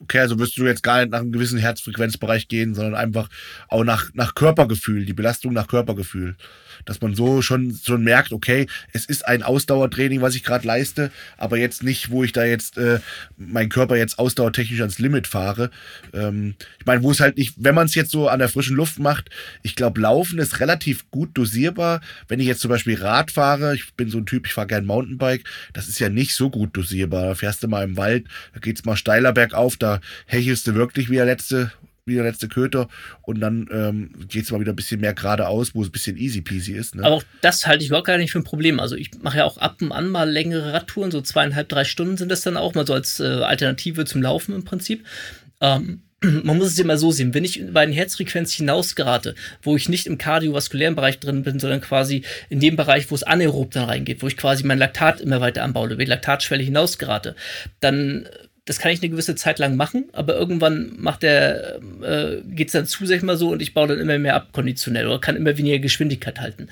Okay, also wirst du jetzt gar nicht nach einem gewissen Herzfrequenzbereich gehen, sondern einfach auch nach, nach Körpergefühl, die Belastung nach Körpergefühl dass man so schon, schon merkt, okay, es ist ein Ausdauertraining, was ich gerade leiste, aber jetzt nicht, wo ich da jetzt äh, meinen Körper jetzt ausdauertechnisch ans Limit fahre. Ähm, ich meine, wo es halt nicht, wenn man es jetzt so an der frischen Luft macht, ich glaube, Laufen ist relativ gut dosierbar. Wenn ich jetzt zum Beispiel Rad fahre, ich bin so ein Typ, ich fahre gern Mountainbike, das ist ja nicht so gut dosierbar. Da fährst du mal im Wald, da geht's mal steiler bergauf, da hechelst du wirklich wie der letzte wie der letzte Köter und dann ähm, geht es mal wieder ein bisschen mehr geradeaus, wo es ein bisschen easy peasy ist. Ne?
Aber auch das halte ich überhaupt gar nicht für ein Problem. Also ich mache ja auch ab und an mal längere Radtouren, so zweieinhalb, drei Stunden sind das dann auch mal so als äh, Alternative zum Laufen im Prinzip. Ähm, [CLEARS THROAT] man muss es immer so sehen, wenn ich bei den Herzfrequenz hinausgerate, wo ich nicht im kardiovaskulären Bereich drin bin, sondern quasi in dem Bereich, wo es anaerob dann reingeht, wo ich quasi mein Laktat immer weiter anbaue, wenn ich Laktatschwelle hinausgerate, dann das kann ich eine gewisse Zeit lang machen, aber irgendwann macht der, äh, geht es dann zu, sag ich mal so, und ich baue dann immer mehr ab konditionell oder kann immer weniger Geschwindigkeit halten.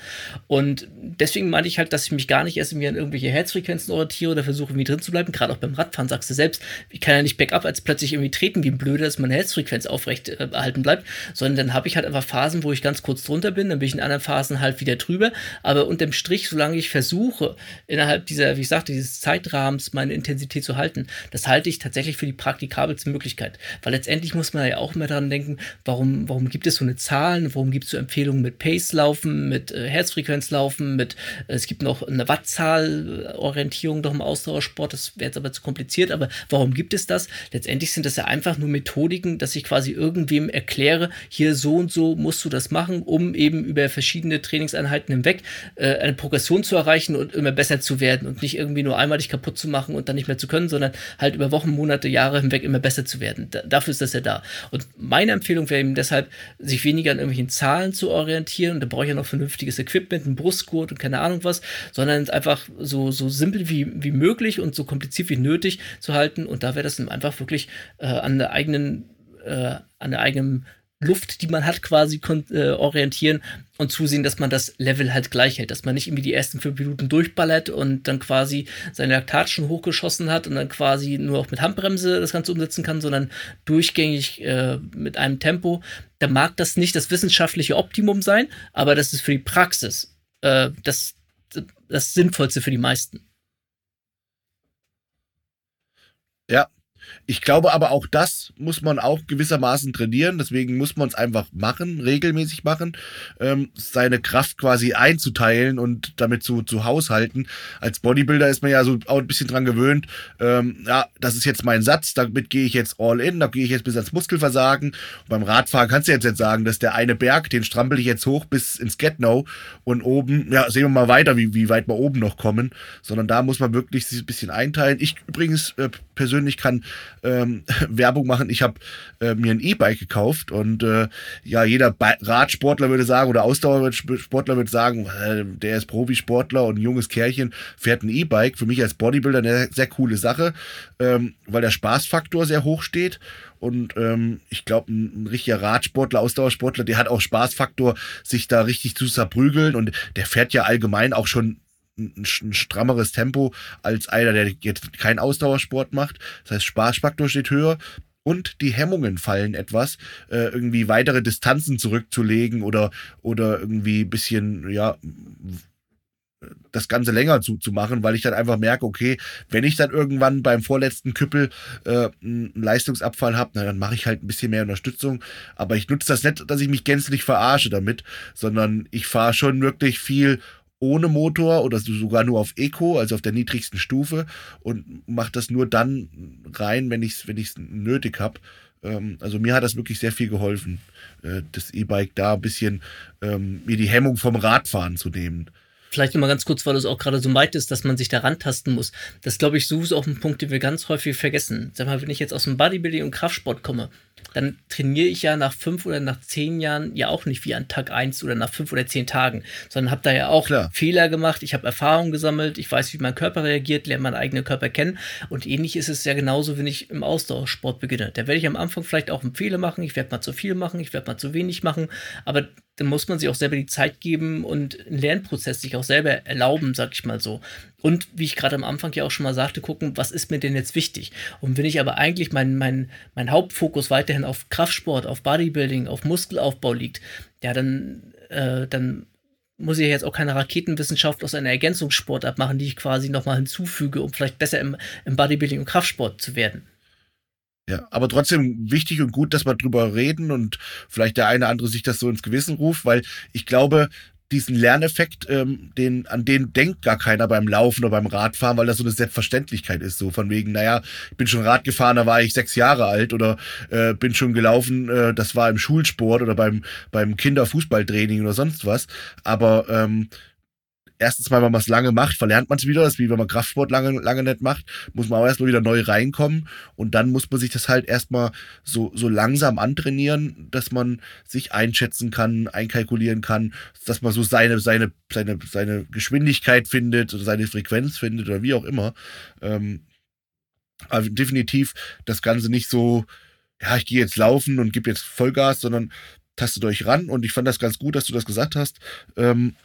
Und deswegen meine ich halt, dass ich mich gar nicht erst irgendwie an irgendwelche Herzfrequenzen orientiere oder versuche, irgendwie drin zu bleiben. Gerade auch beim Radfahren sagst du selbst, ich kann ja nicht backup als plötzlich irgendwie treten wie ein Blöder, dass meine Herzfrequenz aufrecht äh, erhalten bleibt, sondern dann habe ich halt einfach Phasen, wo ich ganz kurz drunter bin, dann bin ich in anderen Phasen halt wieder drüber. Aber unterm Strich, solange ich versuche, innerhalb dieser, wie ich sagte, dieses Zeitrahmens meine Intensität zu halten, das halte ich tatsächlich für die praktikabelste Möglichkeit. Weil letztendlich muss man ja auch immer daran denken, warum, warum gibt es so eine Zahl, warum gibt es so Empfehlungen mit Pace-Laufen, mit äh, Herzfrequenzlaufen, mit, äh, es gibt noch eine Wattzahl-Orientierung doch im Ausdauersport, das wäre jetzt aber zu kompliziert, aber warum gibt es das? Letztendlich sind das ja einfach nur Methodiken, dass ich quasi irgendwem erkläre, hier so und so musst du das machen, um eben über verschiedene Trainingseinheiten hinweg äh, eine Progression zu erreichen und immer besser zu werden und nicht irgendwie nur einmal dich kaputt zu machen und dann nicht mehr zu können, sondern halt über Wochen, Monate, Jahre hinweg immer besser zu werden. Da, dafür ist das ja da. Und meine Empfehlung wäre eben deshalb, sich weniger an irgendwelchen Zahlen zu orientieren. Da brauche ich ja noch vernünftiges Equipment, einen Brustgurt und keine Ahnung was, sondern einfach so, so simpel wie, wie möglich und so kompliziert wie nötig zu halten. Und da wäre das dann einfach wirklich äh, an der eigenen, äh, an der eigenen Luft, die man hat, quasi äh, orientieren und zusehen, dass man das Level halt gleich hält, dass man nicht irgendwie die ersten fünf Minuten durchballert und dann quasi seine Laktat schon hochgeschossen hat und dann quasi nur auch mit Handbremse das Ganze umsetzen kann, sondern durchgängig äh, mit einem Tempo. Da mag das nicht das wissenschaftliche Optimum sein, aber das ist für die Praxis äh, das, das Sinnvollste für die meisten.
Ja, ich glaube aber auch das muss man auch gewissermaßen trainieren. Deswegen muss man es einfach machen, regelmäßig machen, ähm, seine Kraft quasi einzuteilen und damit zu, zu haushalten. Als Bodybuilder ist man ja so auch ein bisschen dran gewöhnt, ähm, ja, das ist jetzt mein Satz, damit gehe ich jetzt all in, da gehe ich jetzt bis ans Muskelversagen. Und beim Radfahren kannst du jetzt, jetzt sagen, dass der eine Berg, den strampel ich jetzt hoch bis ins Get-No und oben, ja, sehen wir mal weiter, wie, wie weit wir oben noch kommen. Sondern da muss man wirklich sich ein bisschen einteilen. Ich übrigens äh, persönlich kann ähm, [LAUGHS] Werbung machen. Ich habe äh, mir ein E-Bike gekauft und äh, ja, jeder Ba- Radsportler würde sagen oder Ausdauersportler würde sagen, äh, der ist Profisportler und ein junges Kerlchen fährt ein E-Bike. Für mich als Bodybuilder eine sehr coole Sache, ähm, weil der Spaßfaktor sehr hoch steht. Und ähm, ich glaube, ein, ein richtiger Radsportler, Ausdauersportler, der hat auch Spaßfaktor, sich da richtig zu zerprügeln. Und der fährt ja allgemein auch schon ein, ein strammeres Tempo als einer, der jetzt keinen Ausdauersport macht. Das heißt, Spaßfaktor steht höher und die Hemmungen fallen etwas, äh, irgendwie weitere Distanzen zurückzulegen oder, oder irgendwie ein bisschen, ja, das Ganze länger zu, zu machen, weil ich dann einfach merke, okay, wenn ich dann irgendwann beim vorletzten Küppel äh, einen Leistungsabfall habe, dann mache ich halt ein bisschen mehr Unterstützung. Aber ich nutze das nicht, dass ich mich gänzlich verarsche damit, sondern ich fahre schon wirklich viel ohne Motor oder sogar nur auf Eco, also auf der niedrigsten Stufe und mache das nur dann rein, wenn ich es wenn ich's nötig habe. Ähm, also mir hat das wirklich sehr viel geholfen, äh, das E-Bike da ein bisschen ähm, mir die Hemmung vom Radfahren zu nehmen.
Vielleicht nochmal ganz kurz, weil es auch gerade so meintest, dass man sich da rantasten muss. Das glaube ich, so ist auch ein Punkt, den wir ganz häufig vergessen. Sag mal, wenn ich jetzt aus dem Bodybuilding und Kraftsport komme, dann trainiere ich ja nach fünf oder nach zehn Jahren ja auch nicht wie an Tag eins oder nach fünf oder zehn Tagen, sondern habe da ja auch
Klar.
Fehler gemacht, ich habe Erfahrungen gesammelt, ich weiß, wie mein Körper reagiert, lerne meinen eigenen Körper kennen und ähnlich ist es ja genauso, wenn ich im Ausdauersport beginne. Da werde ich am Anfang vielleicht auch einen Fehler machen, ich werde mal zu viel machen, ich werde mal zu wenig machen, aber dann muss man sich auch selber die Zeit geben und einen Lernprozess sich auch selber erlauben, sag ich mal so. Und wie ich gerade am Anfang ja auch schon mal sagte, gucken, was ist mir denn jetzt wichtig? Und wenn ich aber eigentlich mein, mein, mein Hauptfokus weiterhin auf Kraftsport, auf Bodybuilding, auf Muskelaufbau liegt, ja, dann, äh, dann muss ich jetzt auch keine Raketenwissenschaft aus einer Ergänzungssportart machen, die ich quasi nochmal hinzufüge, um vielleicht besser im, im Bodybuilding und Kraftsport zu werden.
Ja, aber trotzdem wichtig und gut, dass wir drüber reden und vielleicht der eine andere sich das so ins Gewissen ruft, weil ich glaube, diesen Lerneffekt, ähm, den, an den denkt gar keiner beim Laufen oder beim Radfahren, weil das so eine Selbstverständlichkeit ist. So von wegen, naja, ich bin schon Rad gefahren, da war ich sechs Jahre alt oder äh, bin schon gelaufen, äh, das war im Schulsport oder beim, beim Kinderfußballtraining oder sonst was. Aber ähm, erstens mal, wenn man es lange macht, verlernt man es wieder. Das ist wie wenn man Kraftsport lange, lange nicht macht, muss man auch erstmal wieder neu reinkommen. Und dann muss man sich das halt erstmal so, so langsam antrainieren, dass man sich einschätzen kann, einkalkulieren kann, dass man so seine, seine, seine, seine Geschwindigkeit findet oder seine Frequenz findet oder wie auch immer. Ähm, aber definitiv das Ganze nicht so, ja, ich gehe jetzt laufen und gebe jetzt Vollgas, sondern tastet euch ran. Und ich fand das ganz gut, dass du das gesagt hast. Ähm,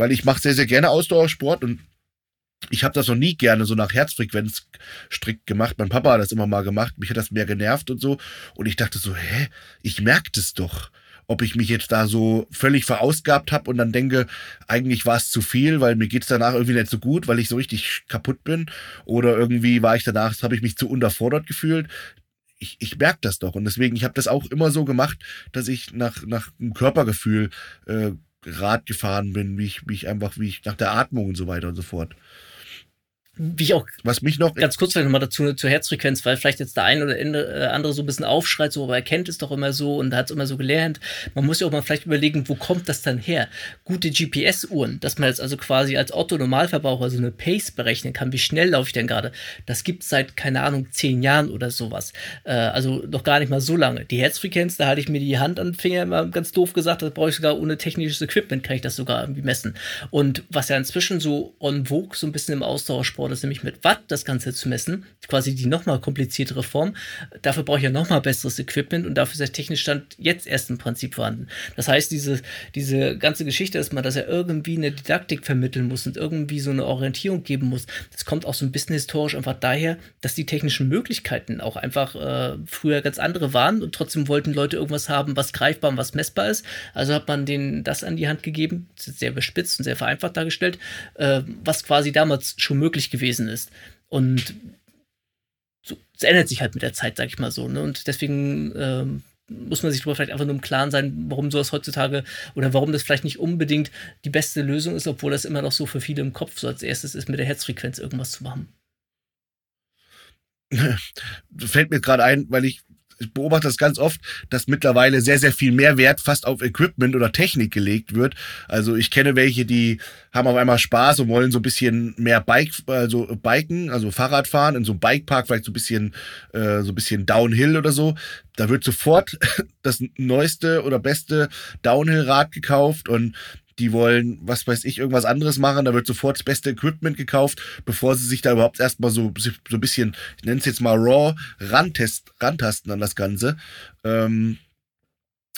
weil ich mache sehr, sehr gerne Ausdauersport und ich habe das noch nie gerne so nach Herzfrequenz strikt gemacht. Mein Papa hat das immer mal gemacht, mich hat das mehr genervt und so. Und ich dachte so, hä, ich merke das doch. Ob ich mich jetzt da so völlig verausgabt habe und dann denke, eigentlich war es zu viel, weil mir geht es danach irgendwie nicht so gut, weil ich so richtig kaputt bin. Oder irgendwie war ich danach, habe ich mich zu unterfordert gefühlt. Ich, ich merke das doch. Und deswegen, ich habe das auch immer so gemacht, dass ich nach, nach einem Körpergefühl äh, Rad gefahren bin, wie ich, wie ich einfach, wie ich nach der Atmung und so weiter und so fort
wie ich auch
was mich noch
ganz kurz vielleicht nochmal dazu zur Herzfrequenz, weil vielleicht jetzt der eine oder äh, andere so ein bisschen aufschreit, so, aber er kennt es doch immer so und hat es immer so gelernt. Man muss ja auch mal vielleicht überlegen, wo kommt das dann her? Gute GPS-Uhren, dass man jetzt also quasi als Otto-Normalverbraucher so eine Pace berechnen kann, wie schnell laufe ich denn gerade? Das gibt es seit, keine Ahnung, zehn Jahren oder sowas. Äh, also noch gar nicht mal so lange. Die Herzfrequenz, da halte ich mir die Hand an den Finger immer ganz doof gesagt, das brauche ich sogar ohne technisches Equipment, kann ich das sogar irgendwie messen. Und was ja inzwischen so on vogue, so ein bisschen im Austauschsport das nämlich mit Watt das Ganze zu messen, quasi die nochmal kompliziertere Form. Dafür brauche ich ja nochmal besseres Equipment und dafür ist der technische Stand jetzt erst im Prinzip vorhanden. Das heißt, diese, diese ganze Geschichte, dass man das ja irgendwie eine Didaktik vermitteln muss und irgendwie so eine Orientierung geben muss, das kommt auch so ein bisschen historisch einfach daher, dass die technischen Möglichkeiten auch einfach äh, früher ganz andere waren und trotzdem wollten Leute irgendwas haben, was greifbar und was messbar ist. Also hat man denen das an die Hand gegeben, ist sehr bespitzt und sehr vereinfacht dargestellt, äh, was quasi damals schon möglich gewesen ist. Und es ändert sich halt mit der Zeit, sag ich mal so. Ne? Und deswegen ähm, muss man sich darüber vielleicht einfach nur im Klaren sein, warum sowas heutzutage oder warum das vielleicht nicht unbedingt die beste Lösung ist, obwohl das immer noch so für viele im Kopf so als erstes ist, mit der Herzfrequenz irgendwas zu machen. [LAUGHS]
Fällt mir gerade ein, weil ich ich beobachte das ganz oft, dass mittlerweile sehr, sehr viel mehr Wert fast auf Equipment oder Technik gelegt wird. Also ich kenne welche, die haben auf einmal Spaß und wollen so ein bisschen mehr Bike, also Biken, also Fahrradfahren in so einem Bikepark, vielleicht so ein bisschen, äh, so ein bisschen Downhill oder so. Da wird sofort [LAUGHS] das neueste oder beste Downhill-Rad gekauft und die wollen, was weiß ich, irgendwas anderes machen, da wird sofort das beste Equipment gekauft, bevor sie sich da überhaupt erstmal so, so ein bisschen, ich nenne es jetzt mal raw, rantest, rantasten an das Ganze. Ähm,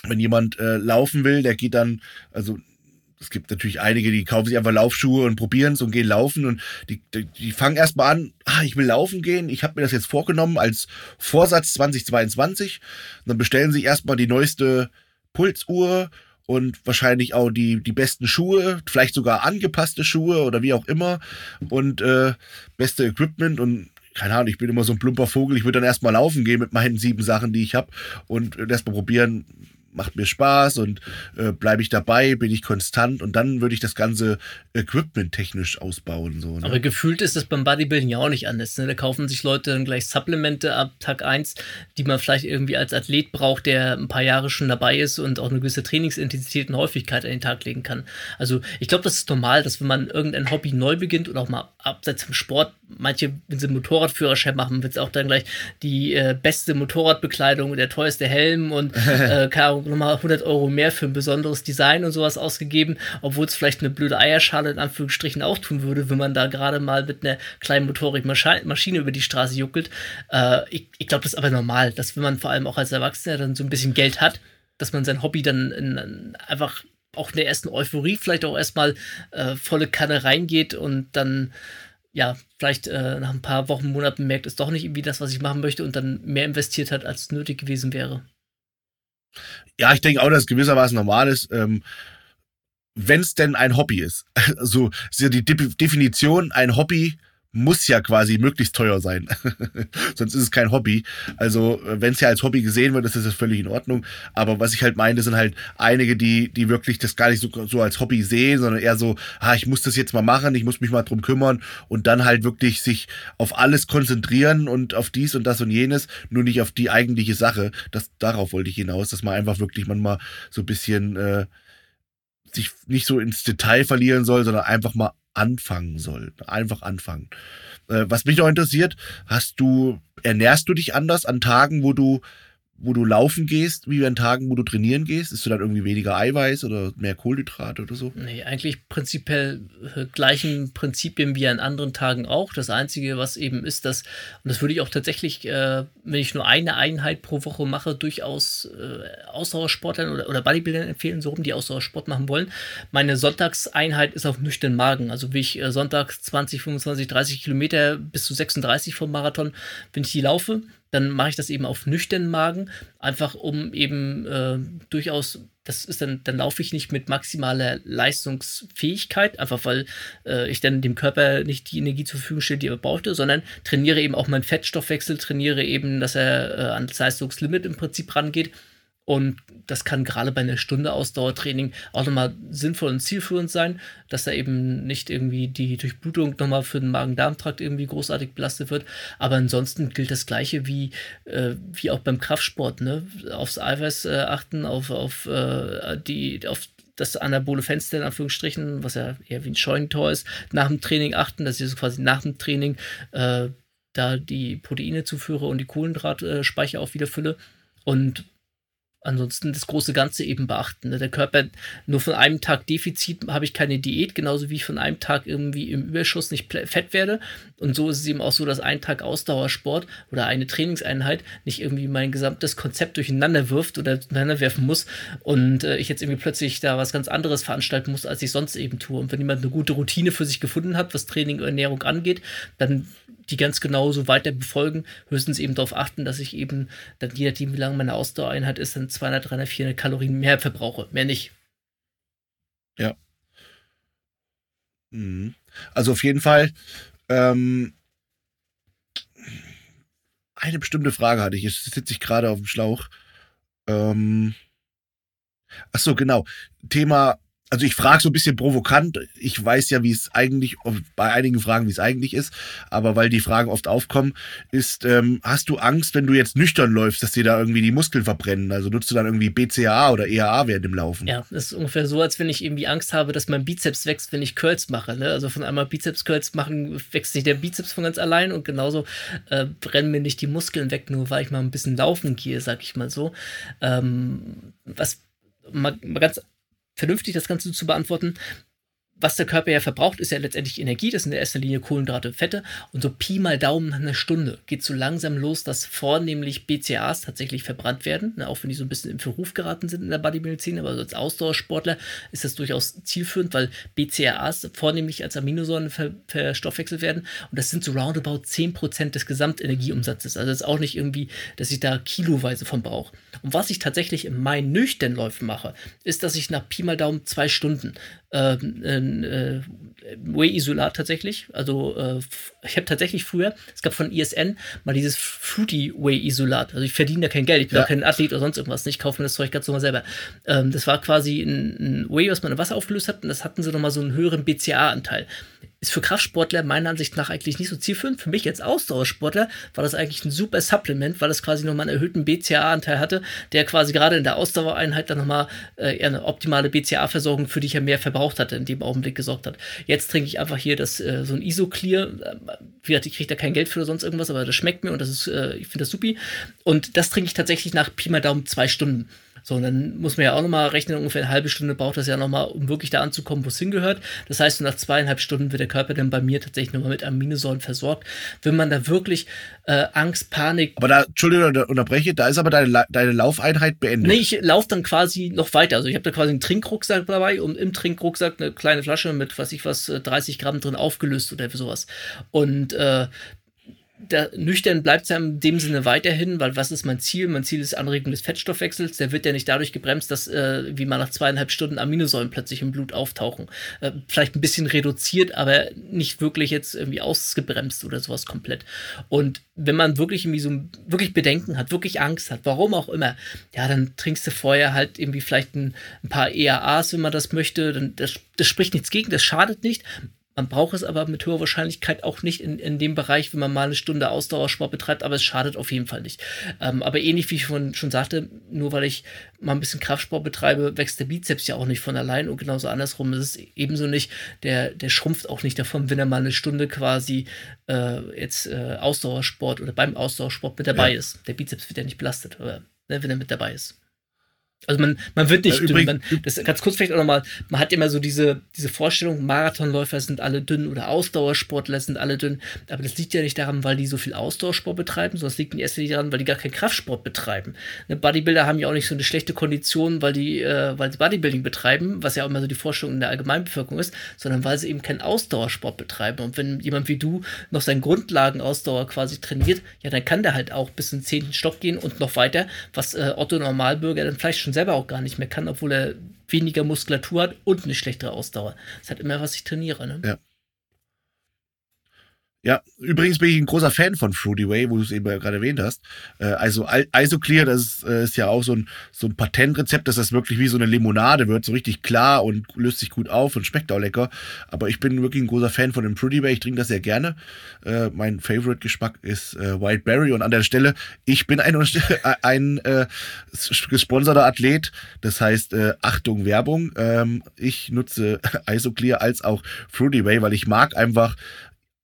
wenn jemand äh, laufen will, der geht dann, also es gibt natürlich einige, die kaufen sich einfach Laufschuhe und probieren es und gehen laufen und die, die, die fangen erstmal an, ah, ich will laufen gehen, ich habe mir das jetzt vorgenommen als Vorsatz 2022. Und dann bestellen sie erstmal die neueste Pulsuhr und wahrscheinlich auch die, die besten Schuhe, vielleicht sogar angepasste Schuhe oder wie auch immer. Und äh, beste Equipment und keine Ahnung, ich bin immer so ein plumper Vogel, ich würde dann erstmal laufen gehen mit meinen sieben Sachen, die ich habe und erstmal probieren, macht mir Spaß und äh, bleibe ich dabei, bin ich konstant und dann würde ich das ganze Equipment technisch ausbauen. So,
ne? Aber gefühlt ist das beim Bodybuilding ja auch nicht anders. Ne? Da kaufen sich Leute dann gleich Supplemente ab Tag 1, die man vielleicht irgendwie als Athlet braucht, der ein paar Jahre schon dabei ist und auch eine gewisse Trainingsintensität und Häufigkeit an den Tag legen kann. Also ich glaube, das ist normal, dass wenn man irgendein Hobby neu beginnt und auch mal abseits vom Sport, manche, wenn sie Motorradführerschein machen, wird es auch dann gleich die äh, beste Motorradbekleidung, der teuerste Helm und [LAUGHS] äh, nochmal 100 Euro mehr für ein besonderes Design und sowas ausgegeben, obwohl es vielleicht eine blöde Eierschale in Anführungsstrichen auch tun würde, wenn man da gerade mal mit einer kleinen Motorikmaschine über die Straße juckelt. Äh, ich ich glaube, das ist aber normal, dass wenn man vor allem auch als Erwachsener dann so ein bisschen Geld hat, dass man sein Hobby dann in, in einfach auch in der ersten Euphorie vielleicht auch erstmal äh, volle Kanne reingeht und dann ja, vielleicht äh, nach ein paar Wochen, Monaten merkt, ist doch nicht irgendwie das, was ich machen möchte und dann mehr investiert hat, als nötig gewesen wäre.
Ja, ich denke auch, dass es gewissermaßen normal ist. Ähm, wenn es denn ein Hobby ist. [LAUGHS] Also ist ja die De Definition, ein Hobby muss ja quasi möglichst teuer sein. [LAUGHS] Sonst ist es kein Hobby. Also, äh, wenn es ja als Hobby gesehen wird, ist das völlig in Ordnung. Aber was ich halt meine, sind halt einige, die, die wirklich das gar nicht so, so als Hobby sehen, sondern eher so, ah, ich muss das jetzt mal machen, ich muss mich mal drum kümmern und dann halt wirklich sich auf alles konzentrieren und auf dies und das und jenes, nur nicht auf die eigentliche Sache. Das, darauf wollte ich hinaus, dass man einfach wirklich manchmal so ein bisschen äh, sich nicht so ins Detail verlieren soll, sondern einfach mal anfangen soll. Einfach anfangen. Äh, was mich noch interessiert, hast du, ernährst du dich anders an Tagen, wo du wo du laufen gehst, wie an Tagen, wo du trainieren gehst? Ist du dann irgendwie weniger Eiweiß oder mehr Kohlenhydrate oder so?
Nee, eigentlich prinzipiell äh, gleichen Prinzipien wie an anderen Tagen auch. Das Einzige, was eben ist, dass, und das würde ich auch tatsächlich, äh, wenn ich nur eine Einheit pro Woche mache, durchaus äh, Ausdauersportlern oder, oder Bodybuildern empfehlen, so rum, die Ausdauersport machen wollen. Meine Sonntagseinheit ist auf nüchternen Magen. Also wie ich äh, sonntags 20, 25, 30 Kilometer bis zu 36 vom Marathon, wenn ich die laufe, dann mache ich das eben auf nüchternen Magen, einfach um eben äh, durchaus, das ist dann, dann laufe ich nicht mit maximaler Leistungsfähigkeit, einfach weil äh, ich dann dem Körper nicht die Energie zur Verfügung stelle, die er brauchte, sondern trainiere eben auch meinen Fettstoffwechsel, trainiere eben, dass er äh, an das Leistungslimit im Prinzip rangeht und das kann gerade bei einer Stunde Ausdauertraining auch nochmal sinnvoll und zielführend sein, dass da eben nicht irgendwie die Durchblutung nochmal für den Magen-Darm-Trakt irgendwie großartig belastet wird. Aber ansonsten gilt das Gleiche wie, äh, wie auch beim Kraftsport, ne? Aufs Eiweiß äh, achten, auf, auf, äh, die, auf das anabole Fenster in Anführungsstrichen, was ja eher wie ein Scheunentor ist, nach dem Training achten, dass ich so quasi nach dem Training äh, da die Proteine zuführe und die Kohlenhydratspeicher auch wieder fülle. Und ansonsten das große Ganze eben beachten. Ne? Der Körper nur von einem Tag Defizit habe ich keine Diät, genauso wie ich von einem Tag irgendwie im Überschuss nicht fett werde. Und so ist es eben auch so, dass ein Tag Ausdauersport oder eine Trainingseinheit nicht irgendwie mein gesamtes Konzept durcheinander wirft oder durcheinander werfen muss und äh, ich jetzt irgendwie plötzlich da was ganz anderes veranstalten muss, als ich sonst eben tue. Und wenn jemand eine gute Routine für sich gefunden hat, was Training und Ernährung angeht, dann die ganz genauso weiter befolgen, höchstens eben darauf achten, dass ich eben dann je nachdem, wie lang meine Ausdauereinheit ist, dann 200, 300, 400 Kalorien mehr verbrauche. Mehr nicht.
Ja. Mhm. Also auf jeden Fall. Ähm, eine bestimmte Frage hatte ich. Jetzt sitze ich gerade auf dem Schlauch. Ähm, ach so, genau. Thema also ich frage so ein bisschen provokant. Ich weiß ja, wie es eigentlich, bei einigen Fragen, wie es eigentlich ist, aber weil die Fragen oft aufkommen, ist, ähm, hast du Angst, wenn du jetzt nüchtern läufst, dass dir da irgendwie die Muskeln verbrennen? Also nutzt du dann irgendwie BCAA oder EAA während dem Laufen?
Ja, das ist ungefähr so, als wenn ich irgendwie Angst habe, dass mein Bizeps wächst, wenn ich Curls mache. Ne? Also von einmal Bizeps-Curls machen, wächst nicht der Bizeps von ganz allein und genauso äh, brennen mir nicht die Muskeln weg, nur weil ich mal ein bisschen laufen gehe, sag ich mal so. Ähm, was mal, mal ganz vernünftig das Ganze zu beantworten was der Körper ja verbraucht, ist ja letztendlich Energie. Das sind in erster Linie Kohlenhydrate und Fette. Und so Pi mal Daumen nach einer Stunde geht so langsam los, dass vornehmlich BCAAs tatsächlich verbrannt werden. Ne, auch wenn die so ein bisschen im Verruf geraten sind in der Bodymedizin. Aber als Ausdauersportler ist das durchaus zielführend, weil BCAAs vornehmlich als Aminosäuren ver verstoffwechselt werden. Und das sind so roundabout 10% des Gesamtenergieumsatzes. Also das ist auch nicht irgendwie, dass ich da kiloweise von brauche. Und was ich tatsächlich in meinen nüchtern Läufen mache, ist, dass ich nach Pi mal Daumen zwei Stunden ähm, äh, Whey-Isolat tatsächlich. Also äh, ich habe tatsächlich früher, es gab von ISN mal dieses Fruity Whey-Isolat. Also ich verdiene da kein Geld, ich bin ja. auch kein Athlet oder sonst irgendwas. Ich kaufe mir das Zeug ganz normal selber. Ähm, das war quasi ein, ein Whey, was man in Wasser aufgelöst hat und das hatten sie nochmal so einen höheren BCA-Anteil ist für Kraftsportler meiner Ansicht nach eigentlich nicht so zielführend. Für mich als Ausdauersportler war das eigentlich ein super Supplement, weil es quasi nochmal einen erhöhten BCA-Anteil hatte, der quasi gerade in der Ausdauereinheit dann nochmal äh, eine optimale BCA-Versorgung, für die ich ja mehr verbraucht hatte, in dem Augenblick gesorgt hat. Jetzt trinke ich einfach hier das, äh, so ein Isoclear. Äh, wie gesagt, ich kriege da kein Geld für oder sonst irgendwas, aber das schmeckt mir und das ist, äh, ich finde das supi. Und das trinke ich tatsächlich nach Pi mal Daumen zwei Stunden. So, und dann muss man ja auch nochmal rechnen, ungefähr eine halbe Stunde braucht das ja nochmal, um wirklich da anzukommen, wo es hingehört. Das heißt, nach zweieinhalb Stunden wird der Körper dann bei mir tatsächlich nochmal mit Aminosäuren versorgt. Wenn man da wirklich äh, Angst, Panik.
Aber da, Entschuldigung, unterbreche, da ist aber deine, deine Laufeinheit beendet.
Nee, ich laufe dann quasi noch weiter. Also ich habe da quasi einen Trinkrucksack dabei und im Trinkrucksack eine kleine Flasche mit, was ich was, 30 äh, Gramm drin aufgelöst oder sowas. Und äh, da, nüchtern bleibt es ja in dem Sinne weiterhin, weil was ist mein Ziel? Mein Ziel ist Anregung des Fettstoffwechsels. Der wird ja nicht dadurch gebremst, dass äh, wie man nach zweieinhalb Stunden Aminosäuren plötzlich im Blut auftauchen. Äh, vielleicht ein bisschen reduziert, aber nicht wirklich jetzt irgendwie ausgebremst oder sowas komplett. Und wenn man wirklich irgendwie so wirklich Bedenken hat, wirklich Angst hat, warum auch immer, ja, dann trinkst du vorher halt irgendwie vielleicht ein, ein paar EAAs, wenn man das möchte. Dann, das, das spricht nichts gegen, das schadet nicht. Man braucht es aber mit hoher Wahrscheinlichkeit auch nicht in, in dem Bereich, wenn man mal eine Stunde Ausdauersport betreibt, aber es schadet auf jeden Fall nicht. Ähm, aber ähnlich wie ich schon, schon sagte, nur weil ich mal ein bisschen Kraftsport betreibe, wächst der Bizeps ja auch nicht von allein und genauso andersrum ist es ebenso nicht, der, der schrumpft auch nicht davon, wenn er mal eine Stunde quasi äh, jetzt äh, Ausdauersport oder beim Ausdauersport mit dabei ja. ist. Der Bizeps wird ja nicht belastet, aber, ne, wenn er mit dabei ist. Also man, man wird nicht ja, dünn. Man, das ganz kurz vielleicht auch nochmal, man hat immer so diese, diese Vorstellung, Marathonläufer sind alle dünn oder Ausdauersportler sind alle dünn. Aber das liegt ja nicht daran, weil die so viel Ausdauersport betreiben, sondern es liegt in erster Linie daran, weil die gar keinen Kraftsport betreiben. Ne, Bodybuilder haben ja auch nicht so eine schlechte Kondition, weil die, äh, weil sie Bodybuilding betreiben, was ja auch immer so die Vorstellung in der Allgemeinbevölkerung ist, sondern weil sie eben keinen Ausdauersport betreiben. Und wenn jemand wie du noch seinen Grundlagenausdauer quasi trainiert, ja, dann kann der halt auch bis in den zehnten Stock gehen und noch weiter, was äh, Otto Normalbürger dann vielleicht schon schon selber auch gar nicht mehr kann, obwohl er weniger Muskulatur hat und eine schlechtere Ausdauer. Das hat immer, was ich trainiere. Ne?
Ja. Ja, übrigens bin ich ein großer Fan von Fruity Way, wo du es eben gerade erwähnt hast. Äh, also Isoclear, das ist, äh, ist, ja auch so ein, so ein Patentrezept, dass das wirklich wie so eine Limonade wird, so richtig klar und löst sich gut auf und schmeckt auch lecker. Aber ich bin wirklich ein großer Fan von dem Fruity Way, ich trinke das sehr gerne. Äh, mein Favorite-Geschmack ist White Berry und an der Stelle, ich bin ein, [LAUGHS] ein äh, gesponserter Athlet, das heißt, Achtung, Werbung. Ähm, ich nutze [LAUGHS] Isoclear als auch Fruity Way, weil ich mag einfach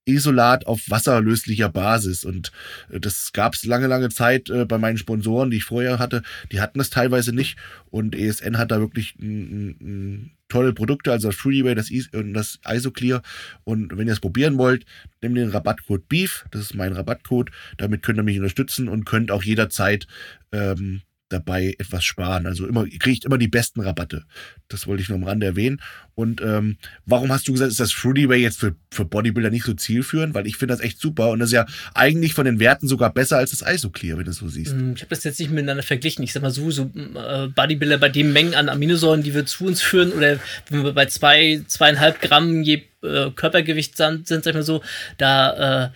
Isolat auf wasserlöslicher Basis. Und äh, das gab es lange, lange Zeit äh, bei meinen Sponsoren, die ich vorher hatte. Die hatten das teilweise nicht. Und ESN hat da wirklich tolle Produkte, also das Freeway, das, Is und das Isoclear. Und wenn ihr es probieren wollt, nehmt den Rabattcode BEEF, das ist mein Rabattcode. Damit könnt ihr mich unterstützen und könnt auch jederzeit ähm, dabei etwas sparen. Also immer, ihr kriegt immer die besten Rabatte. Das wollte ich nur am Rande erwähnen. Und ähm, warum hast du gesagt, ist das Fruity Way jetzt für, für Bodybuilder nicht so zielführend? Weil ich finde das echt super und das ist ja eigentlich von den Werten sogar besser als das Isoclear, wenn du es so siehst.
Mm, ich habe das jetzt nicht miteinander verglichen. Ich sag mal so, so äh, Bodybuilder bei den Mengen an Aminosäuren, die wir zu uns führen, oder wenn wir bei zwei, zweieinhalb Gramm je äh, Körpergewicht sind, sind, sag ich mal so, da äh,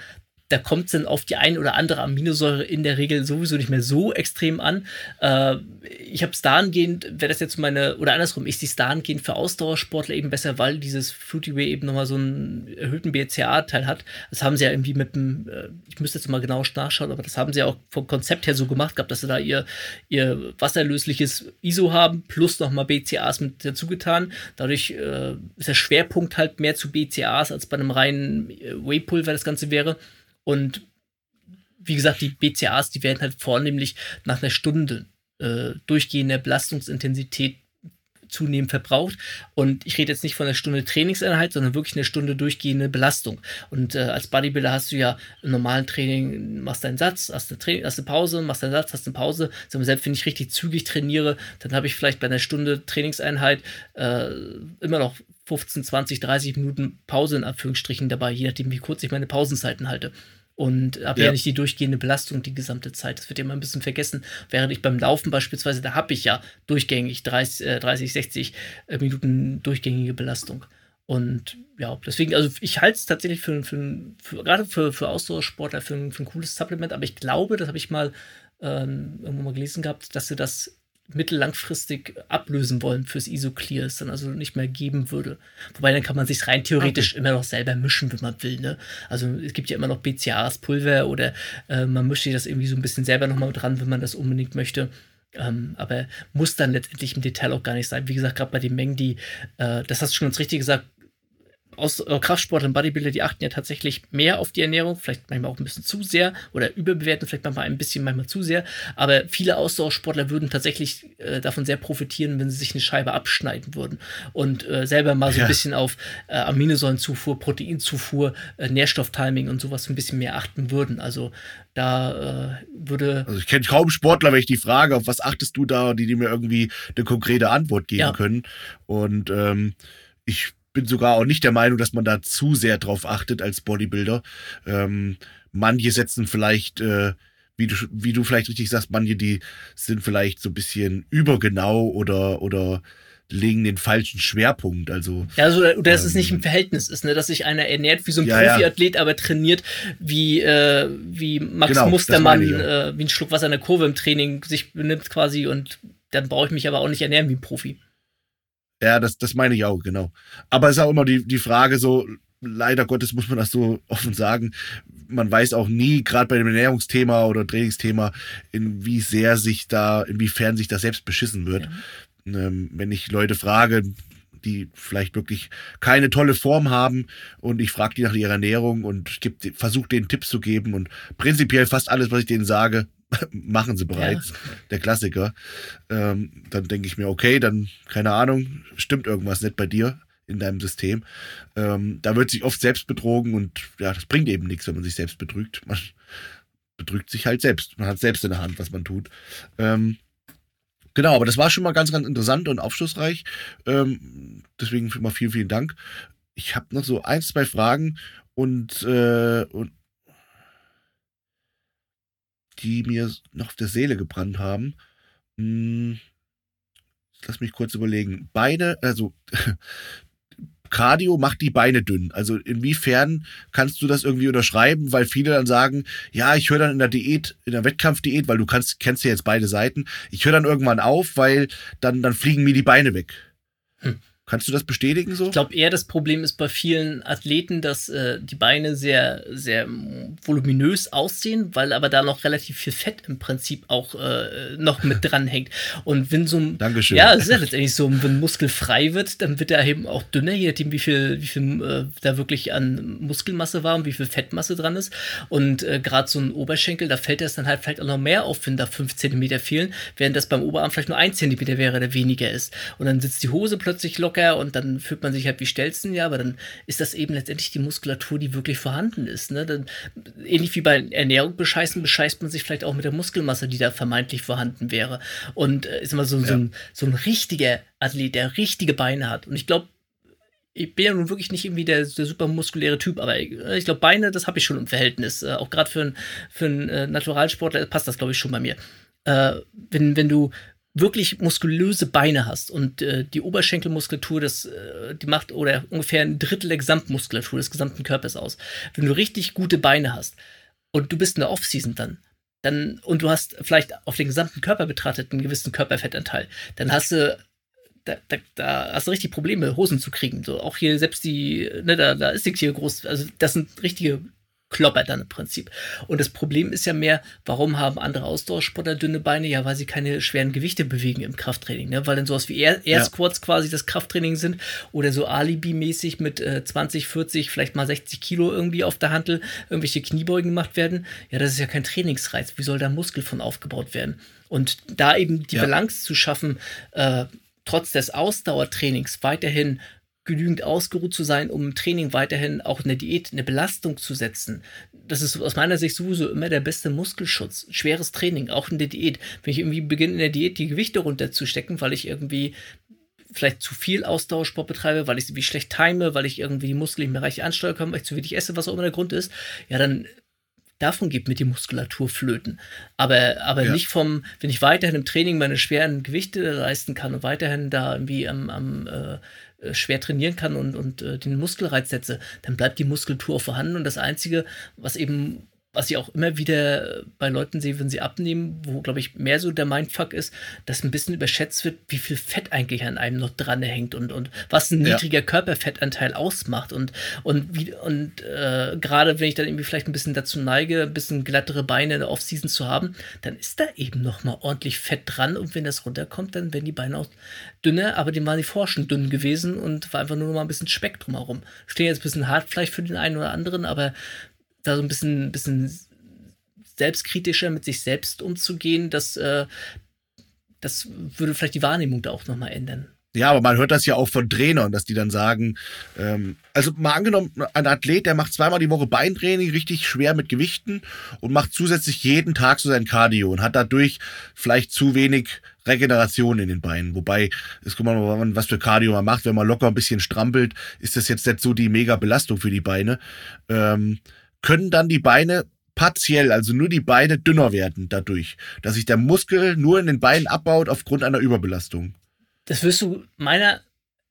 da kommt es dann auf die ein oder andere Aminosäure in der Regel sowieso nicht mehr so extrem an. Äh, ich habe es dahingehend, wäre das jetzt meine, oder andersrum, ich sehe es dahingehend für Ausdauersportler eben besser, weil dieses Fruity Way eben nochmal so einen erhöhten BCA-Teil hat. Das haben sie ja irgendwie mit dem, äh, ich müsste jetzt mal genau nachschauen, aber das haben sie ja auch vom Konzept her so gemacht gehabt, dass sie da ihr, ihr wasserlösliches ISO haben, plus nochmal BCAs mit dazu getan. Dadurch äh, ist der Schwerpunkt halt mehr zu BCAs als bei einem reinen äh, Whey-Pulver das Ganze wäre. Und wie gesagt, die BCAs, die werden halt vornehmlich nach einer Stunde äh, durchgehender Belastungsintensität zunehmend verbraucht. Und ich rede jetzt nicht von einer Stunde Trainingseinheit, sondern wirklich eine Stunde durchgehende Belastung. Und äh, als Bodybuilder hast du ja im normalen Training, machst deinen Satz, hast eine, Training, hast eine Pause, machst deinen Satz, hast eine Pause. Selbst wenn ich richtig zügig trainiere, dann habe ich vielleicht bei einer Stunde Trainingseinheit äh, immer noch 15, 20, 30 Minuten Pause in Anführungsstrichen dabei, je nachdem, wie kurz ich meine Pausenzeiten halte. Und habe ja. ja. nicht die durchgehende Belastung die gesamte Zeit. Das wird ja immer ein bisschen vergessen. Während ich beim Laufen beispielsweise, da habe ich ja durchgängig 30, äh, 30 60 äh, Minuten durchgängige Belastung. Und ja, deswegen, also ich halte es tatsächlich für, für, für, gerade für, für Ausdauersportler für ein, für ein cooles Supplement, aber ich glaube, das habe ich mal ähm, irgendwo mal gelesen gehabt, dass sie das mittellangfristig ablösen wollen fürs Isoclear, es dann also nicht mehr geben würde. Wobei dann kann man sich rein theoretisch okay. immer noch selber mischen, wenn man will. Ne? Also es gibt ja immer noch BCAAs Pulver oder äh, man mischt sich das irgendwie so ein bisschen selber nochmal dran, wenn man das unbedingt möchte. Ähm, aber muss dann letztendlich im Detail auch gar nicht sein. Wie gesagt, gerade bei den Mengen, die, äh, das hast du schon ganz richtig gesagt, aus äh, Kraftsport und Bodybuilder, die achten ja tatsächlich mehr auf die Ernährung, vielleicht manchmal auch ein bisschen zu sehr oder überbewerten vielleicht manchmal ein bisschen, manchmal zu sehr. Aber viele Ausdauersportler würden tatsächlich äh, davon sehr profitieren, wenn sie sich eine Scheibe abschneiden würden und äh, selber mal so ja. ein bisschen auf äh, Aminosäurenzufuhr, Proteinzufuhr, äh, Nährstofftiming und sowas ein bisschen mehr achten würden. Also da äh, würde.
Also ich kenne kaum Sportler, wenn ich die frage, auf was achtest du da, die, die mir irgendwie eine konkrete Antwort geben ja. können. Und ähm, ich bin sogar auch nicht der Meinung, dass man da zu sehr drauf achtet als Bodybuilder. Ähm, manche setzen vielleicht, äh, wie, du, wie du vielleicht richtig sagst, manche, die sind vielleicht so ein bisschen übergenau oder, oder legen den falschen Schwerpunkt. Also,
ja, also, dass ähm, es nicht im Verhältnis ist, ne? dass sich einer ernährt wie so ein ja, Profiathlet, ja. aber trainiert wie, äh, wie Max genau, Mustermann, äh, wie ein Schluck Wasser in der Kurve im Training sich benimmt quasi und dann brauche ich mich aber auch nicht ernähren wie ein Profi.
Ja, das, das meine ich auch, genau. Aber es ist auch immer die, die Frage so, leider Gottes muss man das so [LAUGHS] offen sagen, man weiß auch nie, gerade bei dem Ernährungsthema oder Trainingsthema, inwie sehr sich da, inwiefern sich das selbst beschissen wird. Ja. Ähm, wenn ich Leute frage, die vielleicht wirklich keine tolle Form haben und ich frage die nach ihrer Ernährung und versuche denen Tipps zu geben und prinzipiell fast alles, was ich denen sage, [LAUGHS] machen sie bereits, ja. der Klassiker. Ähm, dann denke ich mir, okay, dann, keine Ahnung, stimmt irgendwas nicht bei dir in deinem System. Ähm, da wird sich oft selbst betrogen und ja, das bringt eben nichts, wenn man sich selbst betrügt. Man [LAUGHS] betrügt sich halt selbst. Man hat selbst in der Hand, was man tut. Ähm, genau, aber das war schon mal ganz, ganz interessant und aufschlussreich. Ähm, deswegen immer vielen, vielen Dank. Ich habe noch so ein, zwei Fragen und, äh, und die mir noch auf der Seele gebrannt haben. Hm, lass mich kurz überlegen. Beine, also [LAUGHS] Cardio macht die Beine dünn. Also inwiefern kannst du das irgendwie unterschreiben, weil viele dann sagen, ja, ich höre dann in der Diät, in der Wettkampfdiät, weil du kannst, kennst ja jetzt beide Seiten, ich höre dann irgendwann auf, weil dann, dann fliegen mir die Beine weg. Hm. Kannst du das bestätigen so?
Ich glaube eher das Problem ist bei vielen Athleten, dass äh, die Beine sehr, sehr voluminös aussehen, weil aber da noch relativ viel Fett im Prinzip auch äh, noch mit [LAUGHS] dran hängt. Und wenn so ein.
Dankeschön.
Ja, es ist ja letztendlich so, wenn ein Muskel frei wird, dann wird er eben auch dünner, je nachdem, wie viel, wie viel äh, da wirklich an Muskelmasse war und wie viel Fettmasse dran ist. Und äh, gerade so ein Oberschenkel, da fällt es dann halt vielleicht auch noch mehr auf, wenn da fünf Zentimeter fehlen, während das beim Oberarm vielleicht nur ein Zentimeter wäre, der weniger ist. Und dann sitzt die Hose plötzlich locker locker und dann fühlt man sich halt wie Stelzen, ja, aber dann ist das eben letztendlich die Muskulatur, die wirklich vorhanden ist. Ne? Dann, ähnlich wie bei Ernährung bescheißen, bescheißt man sich vielleicht auch mit der Muskelmasse, die da vermeintlich vorhanden wäre. Und äh, ist immer so, ja. so, ein, so ein richtiger Athlet, der richtige Beine hat. Und ich glaube, ich bin ja nun wirklich nicht irgendwie der, der super muskuläre Typ, aber ich, äh, glaube, Beine, das habe ich schon im Verhältnis. Äh, auch gerade für, für einen äh, Naturalsportler passt das, glaube ich, schon bei mir. Äh, wenn, wenn du wirklich muskulöse Beine hast und äh, die Oberschenkelmuskulatur, das, äh, die macht oder ungefähr ein Drittel der Gesamtmuskulatur des gesamten Körpers aus. Wenn du richtig gute Beine hast und du bist in der Offseason dann, dann und du hast vielleicht auf den gesamten Körper betrachtet einen gewissen Körperfettanteil, dann hast du da, da, da, hast du richtig Probleme, Hosen zu kriegen. So, auch hier selbst die, ne, da, da ist nichts hier groß. Also, das sind richtige kloppert dann im Prinzip. Und das Problem ist ja mehr, warum haben andere Ausdauersportler dünne Beine? Ja, weil sie keine schweren Gewichte bewegen im Krafttraining, ne? weil dann sowas wie Air, Air Squats ja. quasi das Krafttraining sind oder so Alibi-mäßig mit äh, 20, 40, vielleicht mal 60 Kilo irgendwie auf der Hantel irgendwelche Kniebeugen gemacht werden. Ja, das ist ja kein Trainingsreiz. Wie soll da Muskel von aufgebaut werden? Und da eben die ja. Balance zu schaffen, äh, trotz des Ausdauertrainings weiterhin genügend ausgeruht zu sein, um im Training weiterhin auch eine Diät, eine Belastung zu setzen. Das ist aus meiner Sicht sowieso immer der beste Muskelschutz. Schweres Training, auch in der Diät. Wenn ich irgendwie beginne in der Diät die Gewichte runterzustecken, weil ich irgendwie vielleicht zu viel Ausdauersport betreibe, weil ich sie wie schlecht time, weil ich irgendwie die Muskeln nicht mehr richtig ansteuern kann, weil ich zu wenig esse, was auch immer der Grund ist, ja, dann davon geht mir die Muskulatur flöten. Aber, aber ja. nicht vom, wenn ich weiterhin im Training meine schweren Gewichte leisten kann und weiterhin da irgendwie am, am äh, schwer trainieren kann und, und äh, den Muskelreiz setze, dann bleibt die Muskulatur vorhanden. Und das Einzige, was eben was ich auch immer wieder bei Leuten sehe, wenn sie abnehmen, wo, glaube ich, mehr so der Mindfuck ist, dass ein bisschen überschätzt wird, wie viel Fett eigentlich an einem noch dran hängt und, und was ein niedriger ja. Körperfettanteil ausmacht. Und, und, wie, und äh, gerade wenn ich dann irgendwie vielleicht ein bisschen dazu neige, ein bisschen glattere Beine in der Offseason zu haben, dann ist da eben noch mal ordentlich Fett dran. Und wenn das runterkommt, dann werden die Beine auch dünner, aber dem waren die Forschen dünn gewesen und war einfach nur noch mal ein bisschen Speck drumherum. Stehen jetzt ein bisschen hart vielleicht für den einen oder anderen, aber da so ein bisschen, bisschen selbstkritischer mit sich selbst umzugehen, das, äh, das würde vielleicht die Wahrnehmung da auch nochmal ändern.
Ja, aber man hört das ja auch von Trainern, dass die dann sagen, ähm, also mal angenommen, ein Athlet, der macht zweimal die Woche Beintraining, richtig schwer mit Gewichten und macht zusätzlich jeden Tag so sein Cardio und hat dadurch vielleicht zu wenig Regeneration in den Beinen. Wobei, es guck mal, was für Cardio man macht. Wenn man locker ein bisschen strampelt, ist das jetzt nicht so die mega Belastung für die Beine. Ähm, können dann die Beine partiell, also nur die Beine dünner werden dadurch, dass sich der Muskel nur in den Beinen abbaut aufgrund einer Überbelastung.
Das wirst du meiner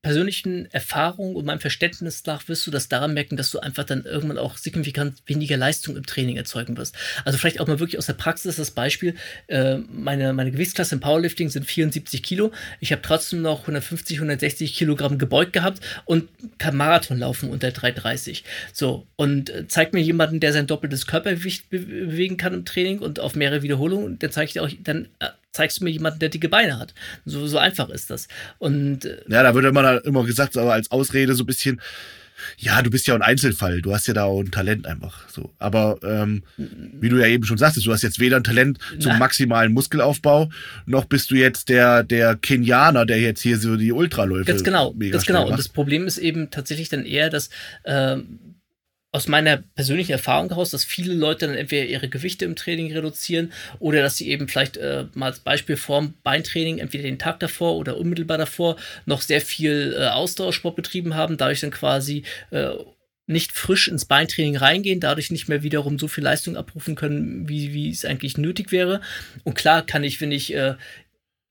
persönlichen Erfahrung und meinem Verständnis nach wirst du das daran merken, dass du einfach dann irgendwann auch signifikant weniger Leistung im Training erzeugen wirst. Also vielleicht auch mal wirklich aus der Praxis das Beispiel, äh, meine, meine Gewichtsklasse im Powerlifting sind 74 Kilo. Ich habe trotzdem noch 150, 160 Kilogramm gebeugt gehabt und kann Marathon laufen unter 330. So, und äh, zeigt mir jemanden, der sein doppeltes Körpergewicht be bewegen kann im Training und auf mehrere Wiederholungen, dann zeige ich dir auch, dann äh, zeigst du mir jemanden, der dicke Beine hat. So, so einfach ist das. Und
äh, ja, da wird immer, immer gesagt, aber als Ausrede so ein bisschen, ja, du bist ja ein Einzelfall, du hast ja da auch ein Talent einfach so. Aber ähm, wie du ja eben schon sagtest, du hast jetzt weder ein Talent zum maximalen Muskelaufbau, noch bist du jetzt der, der Kenianer, der jetzt hier so die Ultraläufe.
Ganz genau, ganz genau. Macht. Und das Problem ist eben tatsächlich dann eher, dass ähm, aus meiner persönlichen Erfahrung heraus, dass viele Leute dann entweder ihre Gewichte im Training reduzieren oder dass sie eben vielleicht äh, mal als Beispiel vorm Beintraining, entweder den Tag davor oder unmittelbar davor, noch sehr viel äh, Ausdauersport betrieben haben, dadurch dann quasi äh, nicht frisch ins Beintraining reingehen, dadurch nicht mehr wiederum so viel Leistung abrufen können, wie, wie es eigentlich nötig wäre. Und klar kann ich, wenn ich äh,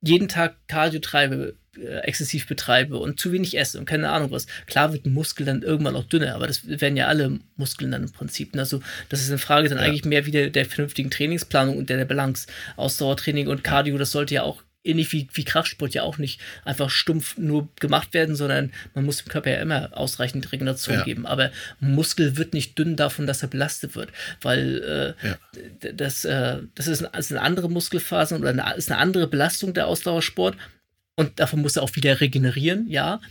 jeden Tag Cardio treibe, exzessiv betreibe und zu wenig esse und keine Ahnung was, klar wird ein Muskel dann irgendwann auch dünner, aber das werden ja alle Muskeln dann im Prinzip. Also das ist eine Frage dann ja. eigentlich mehr wieder der vernünftigen Trainingsplanung und der, der Balance. Ausdauertraining und Cardio, das sollte ja auch ähnlich wie, wie Kraftsport ja auch nicht einfach stumpf nur gemacht werden, sondern man muss dem Körper ja immer ausreichend Regeneration ja. geben. Aber Muskel wird nicht dünn davon, dass er belastet wird, weil äh, ja. das, äh, das, ist, ein, ist eine andere Muskelphase oder eine, ist eine andere Belastung der Ausdauersport. Und davon muss er auch wieder regenerieren, ja.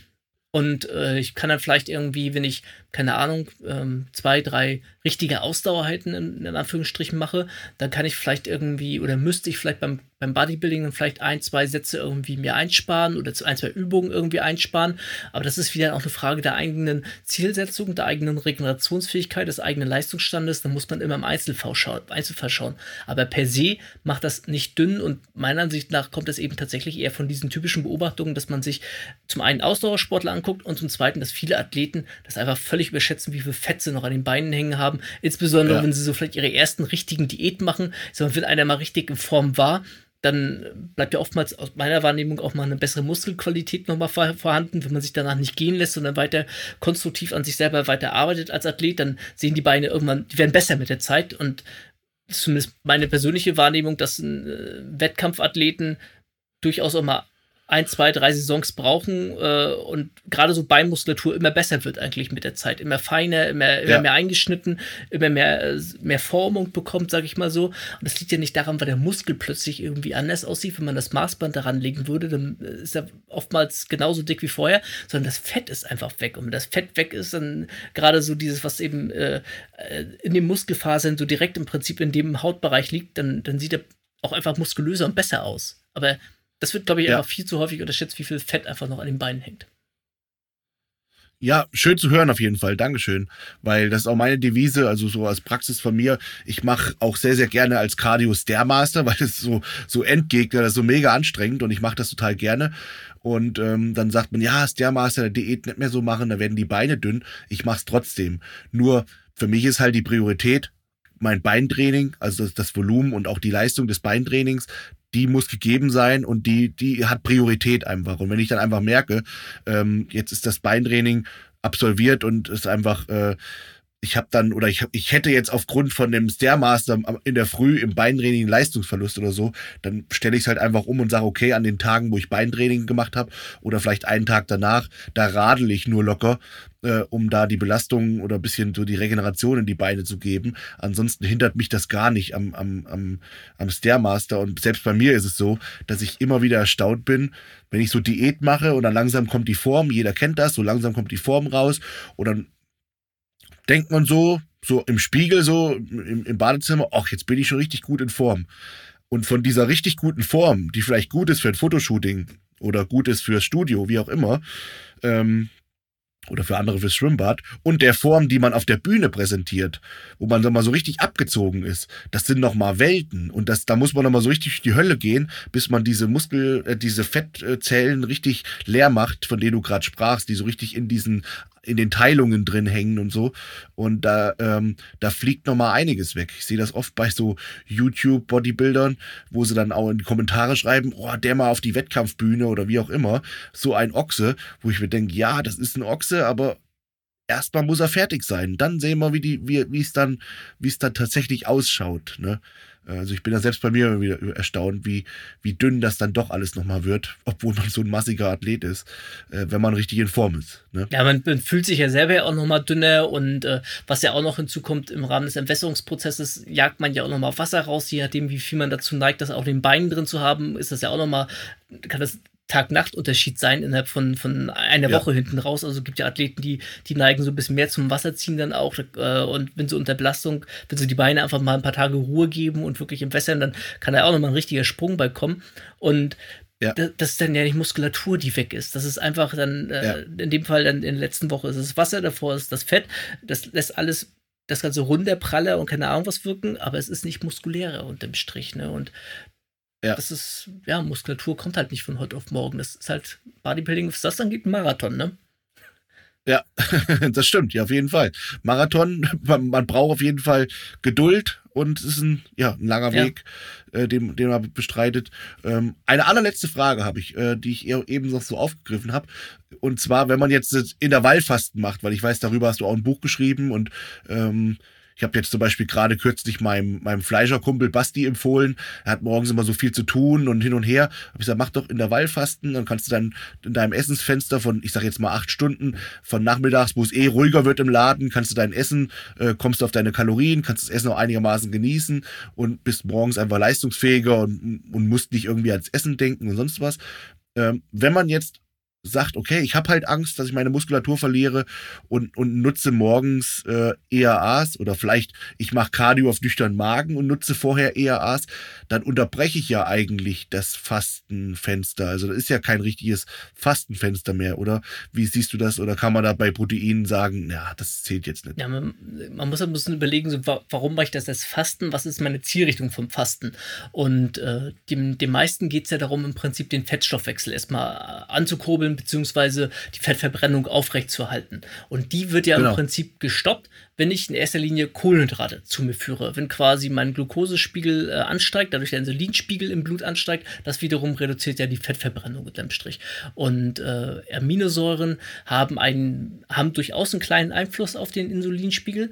Und äh, ich kann dann vielleicht irgendwie, wenn ich, keine Ahnung, ähm, zwei, drei richtige Ausdauerheiten in, in Anführungsstrichen mache, dann kann ich vielleicht irgendwie oder müsste ich vielleicht beim beim Bodybuilding vielleicht ein, zwei Sätze irgendwie mir einsparen oder ein, zwei Übungen irgendwie einsparen. Aber das ist wieder auch eine Frage der eigenen Zielsetzung, der eigenen Regenerationsfähigkeit, des eigenen Leistungsstandes. Da muss man immer im Einzelfall schauen. Einzelfall schauen. Aber per se macht das nicht dünn und meiner Ansicht nach kommt das eben tatsächlich eher von diesen typischen Beobachtungen, dass man sich zum einen Ausdauersportler anguckt und zum zweiten, dass viele Athleten das einfach völlig überschätzen, wie viel Fett sie noch an den Beinen hängen haben. Insbesondere, ja. wenn sie so vielleicht ihre ersten richtigen Diäten machen. Also wenn einer mal richtig in Form war, dann bleibt ja oftmals aus meiner Wahrnehmung auch mal eine bessere Muskelqualität nochmal vorhanden. Wenn man sich danach nicht gehen lässt, sondern weiter konstruktiv an sich selber weiter arbeitet als Athlet, dann sehen die Beine irgendwann, die werden besser mit der Zeit. Und zumindest meine persönliche Wahrnehmung, dass ein äh, Wettkampfathleten durchaus auch mal ein, zwei, drei Saisons brauchen äh, und gerade so Beinmuskulatur immer besser wird eigentlich mit der Zeit. Immer feiner, immer, immer ja. mehr eingeschnitten, immer mehr, äh, mehr Formung bekommt, sage ich mal so. Und das liegt ja nicht daran, weil der Muskel plötzlich irgendwie anders aussieht. Wenn man das Maßband daran legen würde, dann äh, ist er oftmals genauso dick wie vorher, sondern das Fett ist einfach weg. Und wenn das Fett weg ist, dann gerade so dieses, was eben äh, äh, in den Muskelfasern so direkt im Prinzip in dem Hautbereich liegt, dann, dann sieht er auch einfach muskulöser und besser aus. Aber das wird, glaube ich, ja. einfach viel zu häufig unterschätzt, wie viel Fett einfach noch an den Beinen hängt.
Ja, schön zu hören auf jeden Fall. Dankeschön. Weil das ist auch meine Devise, also so als Praxis von mir. Ich mache auch sehr, sehr gerne als Cardio Stairmaster, [LAUGHS] weil das so, so Endgegner, das ist so mega anstrengend und ich mache das total gerne. Und ähm, dann sagt man, ja, Stairmaster, der Diät nicht mehr so machen, da werden die Beine dünn. Ich mache es trotzdem. Nur für mich ist halt die Priorität mein Beintraining, also das, das Volumen und auch die Leistung des Beintrainings, die muss gegeben sein und die, die hat Priorität einfach. Und wenn ich dann einfach merke, ähm, jetzt ist das Beintraining absolviert und ist einfach, äh, ich habe dann, oder ich, ich hätte jetzt aufgrund von dem Stairmaster in der Früh im Beintraining Leistungsverlust oder so, dann stelle ich es halt einfach um und sage, okay, an den Tagen, wo ich Beintraining gemacht habe oder vielleicht einen Tag danach, da radel ich nur locker äh, um da die Belastung oder bisschen so die Regeneration in die Beine zu geben. Ansonsten hindert mich das gar nicht am, am, am, am Stairmaster. Und selbst bei mir ist es so, dass ich immer wieder erstaunt bin, wenn ich so Diät mache und dann langsam kommt die Form, jeder kennt das, so langsam kommt die Form raus und dann denkt man so, so im Spiegel, so im, im Badezimmer, ach, jetzt bin ich schon richtig gut in Form. Und von dieser richtig guten Form, die vielleicht gut ist für ein Fotoshooting oder gut ist fürs Studio, wie auch immer. Ähm, oder für andere fürs Schwimmbad und der Form, die man auf der Bühne präsentiert, wo man dann mal so richtig abgezogen ist, das sind noch mal Welten und das da muss man noch mal so richtig durch die Hölle gehen, bis man diese Muskel äh, diese Fettzellen richtig leer macht, von denen du gerade sprachst, die so richtig in diesen in den Teilungen drin hängen und so. Und da, ähm, da fliegt noch mal einiges weg. Ich sehe das oft bei so YouTube-Bodybuildern, wo sie dann auch in die Kommentare schreiben, oh, der mal auf die Wettkampfbühne oder wie auch immer, so ein Ochse, wo ich mir denke, ja, das ist ein Ochse, aber erstmal muss er fertig sein. Dann sehen wir, wie die, wie es dann, wie es dann tatsächlich ausschaut. Ne? Also ich bin da selbst bei mir wieder erstaunt, wie, wie dünn das dann doch alles nochmal wird, obwohl man so ein massiger Athlet ist, äh, wenn man richtig in Form ist. Ne?
Ja, man, man, fühlt sich ja selber ja auch nochmal dünner und äh, was ja auch noch hinzukommt, im Rahmen des Entwässerungsprozesses jagt man ja auch nochmal Wasser raus, je nachdem, wie viel man dazu neigt, das auch in den Beinen drin zu haben, ist das ja auch nochmal, kann das Tag-Nacht-Unterschied sein innerhalb von, von einer ja. Woche hinten raus. Also es gibt ja Athleten, die, die neigen so ein bisschen mehr zum Wasserziehen dann auch. Äh, und wenn sie unter Belastung, wenn sie die Beine einfach mal ein paar Tage Ruhe geben und wirklich im Wässern, dann kann da auch nochmal ein richtiger Sprung bei kommen. Und ja. das ist dann ja nicht Muskulatur, die weg ist. Das ist einfach dann, äh, ja. in dem Fall dann in der letzten Woche ist es Wasser, davor ist das Fett. Das lässt alles das ganze runterpraller und keine Ahnung was wirken, aber es ist nicht muskulärer unterm Strich. Ne? Und ja. Das ist, ja, Muskulatur kommt halt nicht von heute auf morgen. Das ist halt Bodybuilding, was das dann geht, ein Marathon, ne?
Ja, [LAUGHS] das stimmt, ja, auf jeden Fall. Marathon, [LAUGHS] man, man braucht auf jeden Fall Geduld und es ist ein, ja, ein langer ja. Weg, äh, den, den man bestreitet. Ähm, eine allerletzte Frage habe ich, äh, die ich eben noch so aufgegriffen habe. Und zwar, wenn man jetzt Intervallfasten macht, weil ich weiß, darüber hast du auch ein Buch geschrieben und ähm, ich habe jetzt zum Beispiel gerade kürzlich meinem, meinem Fleischerkumpel Basti empfohlen. Er hat morgens immer so viel zu tun und hin und her. Hab ich gesagt, mach doch Intervallfasten, dann kannst du dann in deinem Essensfenster von, ich sag jetzt mal acht Stunden, von nachmittags, wo es eh ruhiger wird im Laden, kannst du dein Essen, äh, kommst du auf deine Kalorien, kannst das Essen auch einigermaßen genießen und bist morgens einfach leistungsfähiger und, und musst nicht irgendwie ans Essen denken und sonst was. Ähm, wenn man jetzt sagt, okay, ich habe halt Angst, dass ich meine Muskulatur verliere und, und nutze morgens äh, ERAs oder vielleicht ich mache Cardio auf nüchternen Magen und nutze vorher ERAs, dann unterbreche ich ja eigentlich das Fastenfenster. Also das ist ja kein richtiges Fastenfenster mehr, oder? Wie siehst du das? Oder kann man da bei Proteinen sagen, ja, das zählt jetzt nicht?
Ja, man, man muss ein bisschen überlegen, so, warum mache ich das als Fasten? Was ist meine Zielrichtung vom Fasten? Und äh, dem, dem meisten geht es ja darum, im Prinzip den Fettstoffwechsel erstmal anzukurbeln abzuschalten, beziehungsweise die Fettverbrennung aufrechtzuerhalten. Und die wird ja genau. im Prinzip gestoppt, wenn ich in erster Linie Kohlenhydrate zu mir führe. Wenn quasi mein Glukosespiegel äh, ansteigt, dadurch der Insulinspiegel im Blut ansteigt, das wiederum reduziert ja die Fettverbrennung unterm Strich. Und äh, Aminosäuren haben, einen, haben durchaus einen kleinen Einfluss auf den Insulinspiegel,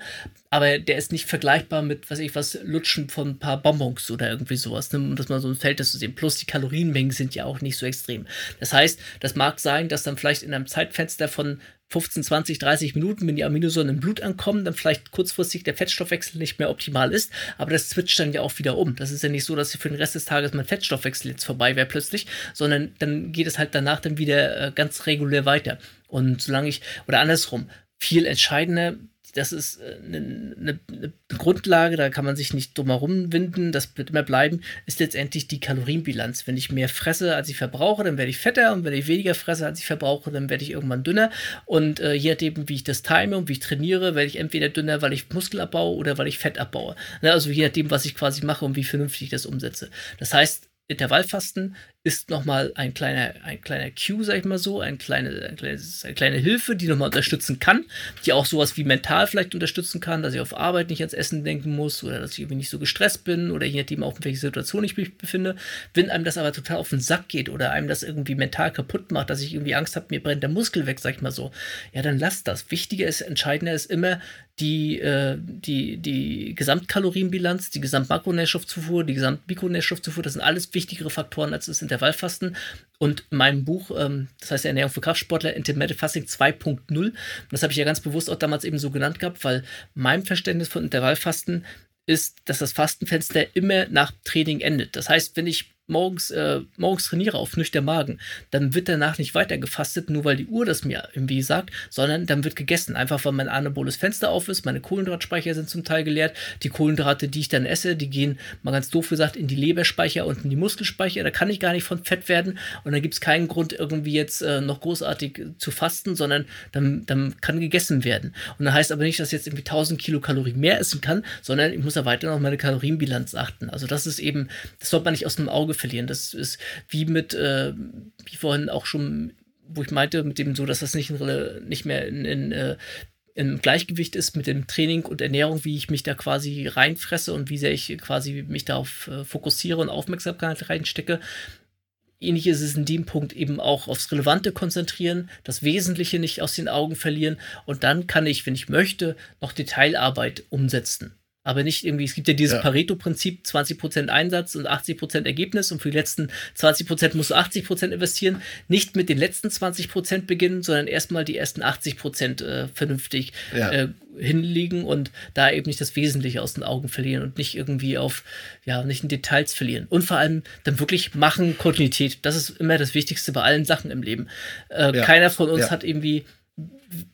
aber der ist nicht vergleichbar mit, was ich was, Lutschen von ein paar Bonbons oder irgendwie sowas, ne, um das mal so ein Verhältnis zu sehen. Plus die Kalorienmengen sind ja auch nicht so extrem. Das heißt, das mag sein, dass dann vielleicht in einem Zeitfenster von 15, 20, 30 Minuten, wenn die Aminosäuren im Blut ankommen, dann vielleicht kurzfristig der Fettstoffwechsel nicht mehr optimal ist, aber das switcht dann ja auch wieder um. Das ist ja nicht so, dass für den Rest des Tages mein Fettstoffwechsel jetzt vorbei wäre plötzlich, sondern dann geht es halt danach dann wieder äh, ganz regulär weiter. Und solange ich, oder andersrum, viel entscheidender das ist eine, äh, eine, eine, Grundlage, da kann man sich nicht drum herum winden, das wird immer bleiben, ist letztendlich die Kalorienbilanz. Wenn ich mehr fresse, als ich verbrauche, dann werde ich fetter und wenn ich weniger fresse, als ich verbrauche, dann werde ich irgendwann dünner. Und äh, je nachdem, wie ich das time und wie ich trainiere, werde ich entweder dünner, weil ich Muskel abbaue oder weil ich Fett abbaue. Ne, also je nachdem, was ich quasi mache und wie vernünftig ich das umsetze. Das heißt, Intervallfasten ist nochmal ein kleiner, ein kleiner Cue, sag ich mal so, ein kleine, ein kleines, eine kleine Hilfe, die nochmal unterstützen kann, die auch sowas wie mental vielleicht unterstützen kann, dass ich auf Arbeit nicht ans Essen denken muss oder dass ich irgendwie nicht so gestresst bin oder je nachdem auch in welcher Situation ich mich befinde. Wenn einem das aber total auf den Sack geht oder einem das irgendwie mental kaputt macht, dass ich irgendwie Angst habe, mir brennt der Muskel weg, sag ich mal so, ja, dann lasst das. Wichtiger ist, entscheidender ist immer die, äh, die, die Gesamtkalorienbilanz, die Gesamtmakronährstoffzufuhr, die Gesamtmikronährstoffzufuhr, das sind alles wichtigere Faktoren als das Intervallfasten. Und in meinem Buch, ähm, das heißt Ernährung für Kraftsportler, Intermittent Fasting 2.0, das habe ich ja ganz bewusst auch damals eben so genannt gehabt, weil mein Verständnis von Intervallfasten ist, dass das Fastenfenster immer nach Training endet. Das heißt, wenn ich morgens, äh, morgens trainiere auf nüchtern Magen, dann wird danach nicht weiter gefastet, nur weil die Uhr das mir irgendwie sagt, sondern dann wird gegessen. Einfach weil mein anaboles Fenster auf ist, meine Kohlenhydratspeicher sind zum Teil geleert. Die Kohlenhydrate, die ich dann esse, die gehen, mal ganz doof gesagt, in die Leberspeicher und in die Muskelspeicher. Da kann ich gar nicht von Fett werden und dann gibt es keinen Grund, irgendwie jetzt äh, noch großartig zu fasten, sondern dann, dann kann gegessen werden. Und das heißt aber nicht, dass ich jetzt irgendwie 1000 Kilokalorien mehr essen kann, sondern ich muss ja weiter noch meine Kalorienbilanz achten. Also das ist eben, das sollte man nicht aus dem Auge verlieren. Das ist wie mit, äh, wie vorhin auch schon, wo ich meinte, mit dem so, dass das nicht, in, nicht mehr in, in äh, im Gleichgewicht ist mit dem Training und Ernährung, wie ich mich da quasi reinfresse und wie sehr ich quasi mich darauf äh, fokussiere und Aufmerksamkeit reinstecke. Ähnlich ist es in dem Punkt eben auch aufs Relevante konzentrieren, das Wesentliche nicht aus den Augen verlieren und dann kann ich, wenn ich möchte, noch Detailarbeit umsetzen aber nicht irgendwie, es gibt ja dieses ja. Pareto-Prinzip, 20% Einsatz und 80% Ergebnis und für die letzten 20% musst du 80% investieren. Nicht mit den letzten 20% beginnen, sondern erstmal die ersten 80% äh, vernünftig ja. äh, hinlegen und da eben nicht das Wesentliche aus den Augen verlieren und nicht irgendwie auf, ja, nicht in Details verlieren. Und vor allem dann wirklich machen, Kontinuität. Das ist immer das Wichtigste bei allen Sachen im Leben. Äh, ja. Keiner von uns hat irgendwie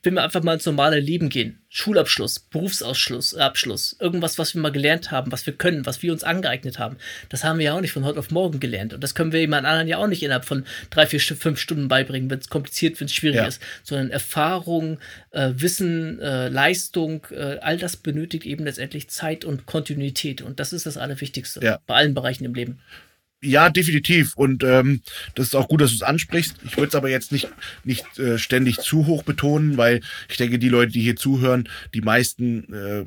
wenn wir einfach mal ins normale Leben gehen. Schulabschluss, Berufsausschluss, Abschluss, irgendwas, was wir mal gelernt haben, was wir können, was wir uns angeeignet haben. Das haben wir ja auch nicht von heute auf morgen gelernt. Und das können wir jemand anderen ja auch nicht innerhalb von drei, vier, fünf Stunden beibringen, wenn es kompliziert, wenn es schwierig ja. ist. Sondern Erfahrung, äh, Wissen, äh, Leistung, äh, all das benötigt eben letztendlich Zeit und Kontinuität. Und das ist das Allerwichtigste ja. bei allen Bereichen im Leben.
Ja, definitiv. Und ähm, das ist auch gut, dass du es ansprichst. Ich würde es aber jetzt nicht, nicht äh, ständig zu hoch betonen, weil ich denke, die Leute, die hier zuhören, die meisten äh,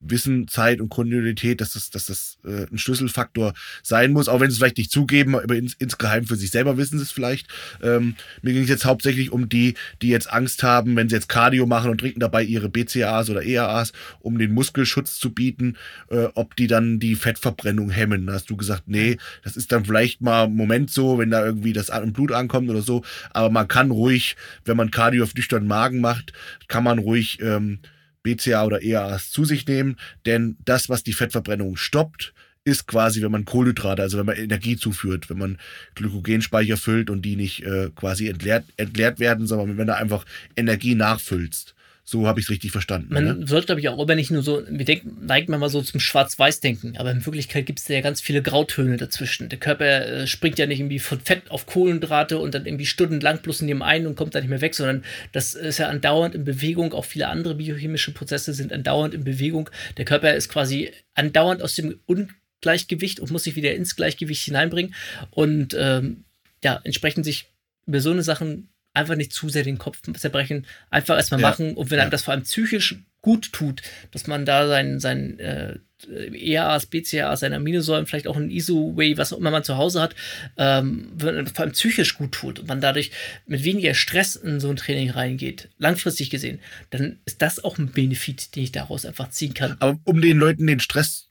Wissen, Zeit und Kontinuität, dass das, dass das äh, ein Schlüsselfaktor sein muss, auch wenn sie es vielleicht nicht zugeben, aber ins, insgeheim für sich selber wissen sie es vielleicht. Ähm, mir ging es jetzt hauptsächlich um die, die jetzt Angst haben, wenn sie jetzt Cardio machen und trinken dabei ihre BCAAs oder EAAs, um den Muskelschutz zu bieten, äh, ob die dann die Fettverbrennung hemmen. Da hast du gesagt, nee, das ist dann vielleicht mal im Moment so, wenn da irgendwie das im Blut ankommt oder so, aber man kann ruhig, wenn man Cardio auf nüchternen Magen macht, kann man ruhig ähm, BCA oder EAAs zu sich nehmen, denn das, was die Fettverbrennung stoppt, ist quasi, wenn man Kohlenhydrate, also wenn man Energie zuführt, wenn man Glykogenspeicher füllt und die nicht äh, quasi entleert, entleert werden, sondern wenn du einfach Energie nachfüllst. So habe ich es richtig verstanden.
Man ne? sollte, glaube ich, auch immer nicht nur so, wir denken, neigt man mal so zum Schwarz-Weiß-Denken, aber in Wirklichkeit gibt es ja ganz viele Grautöne dazwischen. Der Körper äh, springt ja nicht irgendwie von Fett auf Kohlenhydrate und dann irgendwie stundenlang bloß in dem einen und kommt da nicht mehr weg, sondern das ist ja andauernd in Bewegung. Auch viele andere biochemische Prozesse sind andauernd in Bewegung. Der Körper ist quasi andauernd aus dem Ungleichgewicht und muss sich wieder ins Gleichgewicht hineinbringen. Und ähm, ja, entsprechend sich über so eine Sachen einfach nicht zu sehr den Kopf zerbrechen, einfach erstmal ja. machen und wenn einem das vor allem psychisch gut tut, dass man da sein, sein äh, EAAs, BCAAs, seine Aminosäuren, vielleicht auch ein ISO-Way, was auch immer man zu Hause hat, ähm, vor allem psychisch gut tut und man dadurch mit weniger Stress in so ein Training reingeht, langfristig gesehen, dann ist das auch ein Benefit, den ich daraus einfach ziehen kann.
Aber um den Leuten den Stress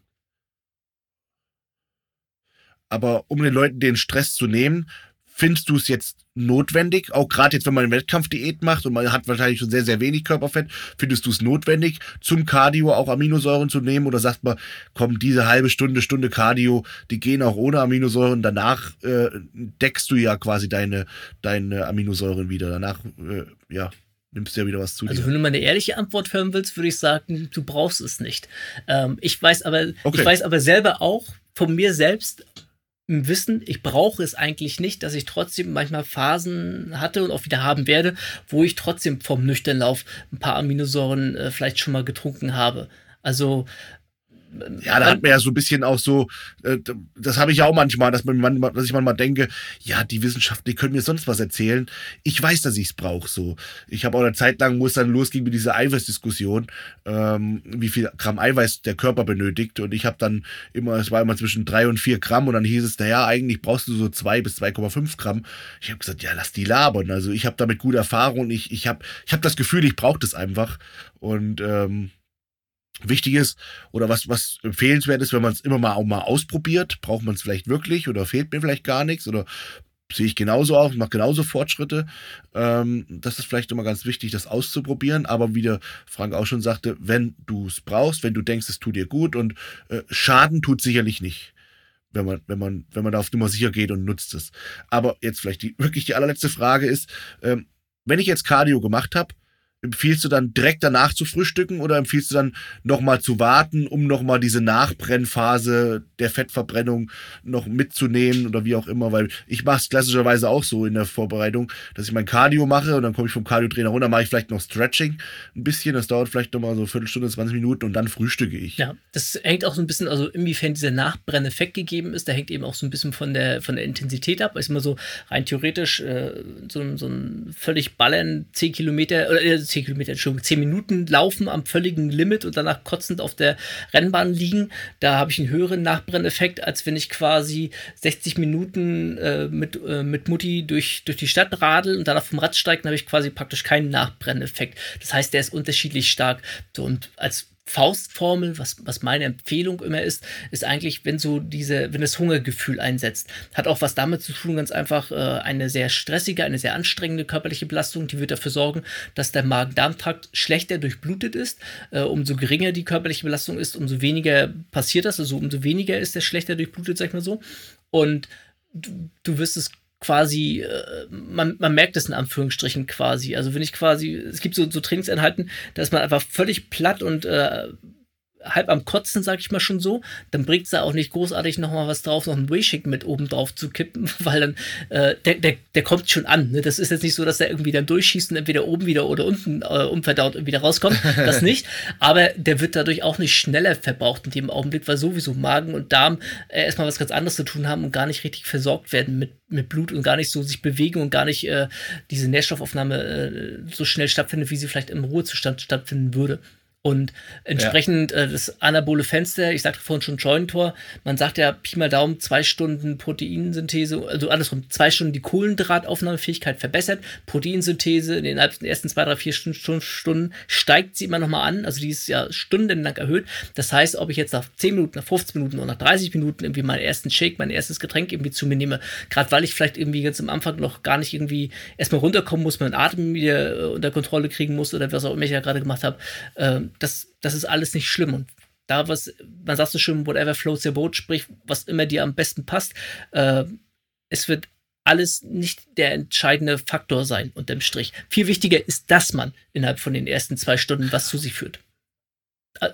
aber um den Leuten den Stress zu nehmen, Findest du es jetzt notwendig, auch gerade jetzt, wenn man eine Wettkampfdiät macht und man hat wahrscheinlich schon sehr, sehr wenig Körperfett, findest du es notwendig, zum Cardio auch Aminosäuren zu nehmen oder sagt man, komm, diese halbe Stunde, Stunde Cardio, die gehen auch ohne Aminosäuren, danach äh, deckst du ja quasi deine, deine Aminosäuren wieder, danach, äh, ja, nimmst du ja wieder was zu
also, dir. Wenn du mal eine ehrliche Antwort hören willst, würde ich sagen, du brauchst es nicht. Ähm, ich weiß aber, okay. ich weiß aber selber auch von mir selbst, im Wissen, ich brauche es eigentlich nicht, dass ich trotzdem manchmal Phasen hatte und auch wieder haben werde, wo ich trotzdem vom Nüchternlauf ein paar Aminosäuren äh, vielleicht schon mal getrunken habe. Also
ja, da hat man ja so ein bisschen auch so, äh, das habe ich ja auch manchmal, dass, man, dass ich manchmal denke, ja, die Wissenschaft, die können mir sonst was erzählen. Ich weiß, dass ich es brauche. So. Ich habe auch eine Zeit lang, wo es dann losging mit dieser Eiweißdiskussion, ähm, wie viel Gramm Eiweiß der Körper benötigt. Und ich habe dann immer, es war immer zwischen drei und vier Gramm und dann hieß es, naja, eigentlich brauchst du so zwei bis 2,5 Gramm. Ich habe gesagt, ja, lass die labern. Also ich habe damit gute Erfahrung. Ich, ich habe ich hab das Gefühl, ich brauche das einfach. Und ähm, wichtig ist oder was, was empfehlenswert ist, wenn man es immer mal auch mal ausprobiert, braucht man es vielleicht wirklich oder fehlt mir vielleicht gar nichts oder sehe ich genauso aus, mache genauso Fortschritte. Ähm, das ist vielleicht immer ganz wichtig, das auszuprobieren. Aber wie der Frank auch schon sagte, wenn du es brauchst, wenn du denkst, es tut dir gut und äh, Schaden tut sicherlich nicht wenn man, wenn man, wenn man da auf Nummer sicher geht und nutzt es. Aber jetzt vielleicht die, wirklich die allerletzte Frage ist, ähm, wenn ich jetzt Cardio gemacht habe, empfiehlst du dann direkt danach zu frühstücken oder empfiehlst du dann nochmal zu warten, um nochmal diese Nachbrennphase der Fettverbrennung noch mitzunehmen oder wie auch immer? Weil ich mache es klassischerweise auch so in der Vorbereitung, dass ich mein Cardio mache und dann komme ich vom Cardio-Trainer runter, mache ich vielleicht noch Stretching ein bisschen, das dauert vielleicht nochmal so eine Viertelstunde, 20 Minuten und dann frühstücke ich.
Ja, das hängt auch so ein bisschen, also inwiefern dieser Nachbrenneffekt gegeben ist, da hängt eben auch so ein bisschen von der, von der Intensität ab. Ist immer so rein theoretisch äh, so, so ein völlig ballern 10 Kilometer oder äh, 10 Kilometer, Entschuldigung, 10 Minuten laufen am völligen Limit und danach kotzend auf der Rennbahn liegen. Da habe ich einen höheren Nachbrenneffekt, als wenn ich quasi 60 Minuten äh, mit, äh, mit Mutti durch, durch die Stadt radel und danach vom Rad steige, dann habe ich quasi praktisch keinen Nachbrenneffekt. Das heißt, der ist unterschiedlich stark. So, und als Faustformel, was, was meine Empfehlung immer ist, ist eigentlich, wenn so diese, wenn das Hungergefühl einsetzt, hat auch was damit zu tun, ganz einfach äh, eine sehr stressige, eine sehr anstrengende körperliche Belastung, die wird dafür sorgen, dass der Magen-Darm-Trakt schlechter durchblutet ist. Äh, umso geringer die körperliche Belastung ist, umso weniger passiert das, also umso weniger ist der schlechter durchblutet, sag ich mal so. Und du, du wirst es quasi, äh, man, man merkt es in Anführungsstrichen quasi. Also wenn ich quasi, es gibt so, so Trainingseinheiten, da ist man einfach völlig platt und äh, halb am Kotzen, sag ich mal schon so, dann bringt es da auch nicht großartig nochmal was drauf, noch einen Wayshake mit oben drauf zu kippen, [LAUGHS] weil dann, äh, der, der, der kommt schon an. Ne? Das ist jetzt nicht so, dass der irgendwie dann durchschießt und entweder oben wieder oder unten äh, unverdaut wieder rauskommt. Das nicht. [LAUGHS] Aber der wird dadurch auch nicht schneller verbraucht in dem Augenblick, weil sowieso Magen und Darm äh, erstmal was ganz anderes zu tun haben und gar nicht richtig versorgt werden mit, mit Blut und gar nicht so sich bewegen und gar nicht äh, diese Nährstoffaufnahme äh, so schnell stattfindet, wie sie vielleicht im Ruhezustand stattfinden würde. Und entsprechend ja. äh, das anabole Fenster, ich sagte vorhin schon Jointor, man sagt ja Pi mal Daumen zwei Stunden Proteinsynthese, also andersrum, zwei Stunden die Kohlenhydrataufnahmefähigkeit verbessert, Proteinsynthese in den ersten zwei, drei, vier Stunden, Stunden steigt sie immer nochmal an, also die ist ja stundenlang erhöht. Das heißt, ob ich jetzt nach 10 Minuten, nach 15 Minuten oder nach 30 Minuten irgendwie meinen ersten Shake, mein erstes Getränk irgendwie zu mir nehme, gerade weil ich vielleicht irgendwie ganz am Anfang noch gar nicht irgendwie erstmal runterkommen muss, meinen Atem wieder äh, unter Kontrolle kriegen muss oder was auch immer ich ja gerade gemacht habe, äh, das, das ist alles nicht schlimm. Und da was, man sagt so schön, whatever floats your boat, sprich, was immer dir am besten passt, äh, es wird alles nicht der entscheidende Faktor sein, unterm Strich. Viel wichtiger ist, dass man innerhalb von den ersten zwei Stunden was zu sich führt.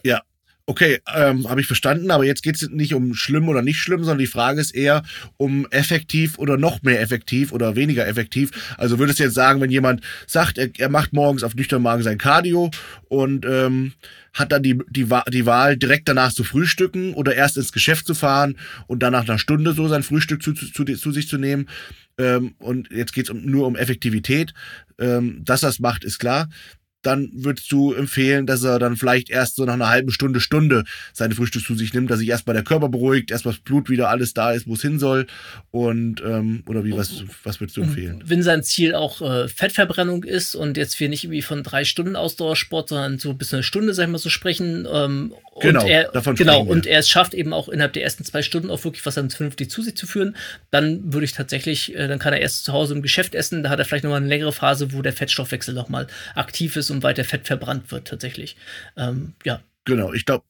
Ja, Okay, ähm, habe ich verstanden, aber jetzt geht es nicht um schlimm oder nicht schlimm, sondern die Frage ist eher um effektiv oder noch mehr effektiv oder weniger effektiv. Also würdest du jetzt sagen, wenn jemand sagt, er, er macht morgens auf nüchternen Magen sein Cardio und ähm, hat dann die, die, die Wahl, direkt danach zu frühstücken oder erst ins Geschäft zu fahren und dann nach einer Stunde so sein Frühstück zu, zu, zu, zu sich zu nehmen. Ähm, und jetzt geht es um, nur um Effektivität. Ähm, dass das macht, ist klar dann würdest du empfehlen, dass er dann vielleicht erst so nach einer halben Stunde, Stunde seine Frühstück zu sich nimmt, dass sich erstmal der Körper beruhigt, erstmal das Blut wieder alles da ist, wo es hin soll. Und ähm, oder wie, was, was würdest du empfehlen?
Wenn sein Ziel auch äh, Fettverbrennung ist und jetzt wir nicht irgendwie von drei Stunden Ausdauersport, sondern so bis eine Stunde, sag ich mal so, sprechen, ähm, genau, und er, davon genau, und er es schafft eben auch innerhalb der ersten zwei Stunden auch wirklich was dann vernünftig zu sich zu führen, dann würde ich tatsächlich, äh, dann kann er erst zu Hause im Geschäft essen, da hat er vielleicht nochmal eine längere Phase, wo der Fettstoffwechsel nochmal aktiv ist und weiter Fett verbrannt wird tatsächlich. Ähm, ja.
Genau, ich glaube,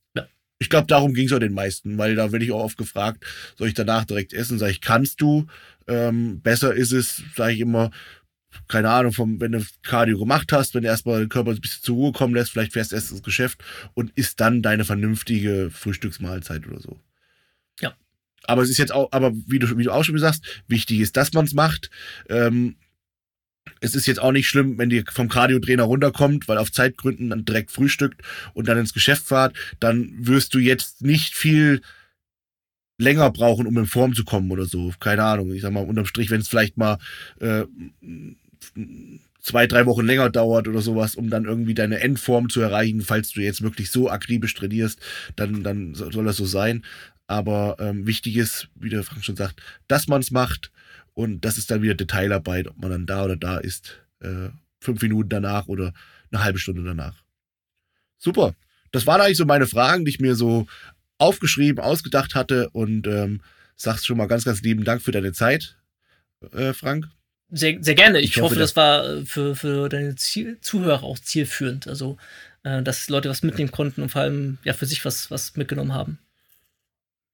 ich glaube, darum ging es auch den meisten, weil da werde ich auch oft gefragt, soll ich danach direkt essen? Sag ich, kannst du? Ähm, besser ist es, sage ich immer, keine Ahnung, vom, wenn du Cardio gemacht hast, wenn du erstmal den Körper ein bisschen zur Ruhe kommen lässt, vielleicht fährst du erst ins Geschäft und isst dann deine vernünftige Frühstücksmahlzeit oder so.
Ja.
Aber es ist jetzt auch, aber wie du, wie du auch schon gesagt hast, wichtig ist, dass man es macht. Ähm, es ist jetzt auch nicht schlimm, wenn die vom Cardio-Trainer runterkommt, weil auf Zeitgründen dann direkt frühstückt und dann ins Geschäft fahrt, dann wirst du jetzt nicht viel länger brauchen, um in Form zu kommen oder so. Keine Ahnung. Ich sag mal, unterm Strich, wenn es vielleicht mal äh, zwei, drei Wochen länger dauert oder sowas, um dann irgendwie deine Endform zu erreichen, falls du jetzt wirklich so akribisch trainierst, dann, dann soll das so sein. Aber ähm, wichtig ist, wie der Frank schon sagt, dass man es macht und das ist dann wieder Detailarbeit, ob man dann da oder da ist. Äh, fünf Minuten danach oder eine halbe Stunde danach. Super. Das waren eigentlich so meine Fragen, die ich mir so aufgeschrieben, ausgedacht hatte und ähm, sagst schon mal ganz, ganz lieben Dank für deine Zeit, äh, Frank.
Sehr, sehr gerne. Ich, ich hoffe, hoffe, das war äh, für, für deine Ziel Zuhörer auch zielführend. Also, äh, dass Leute was mitnehmen konnten und vor allem ja für sich was, was mitgenommen haben.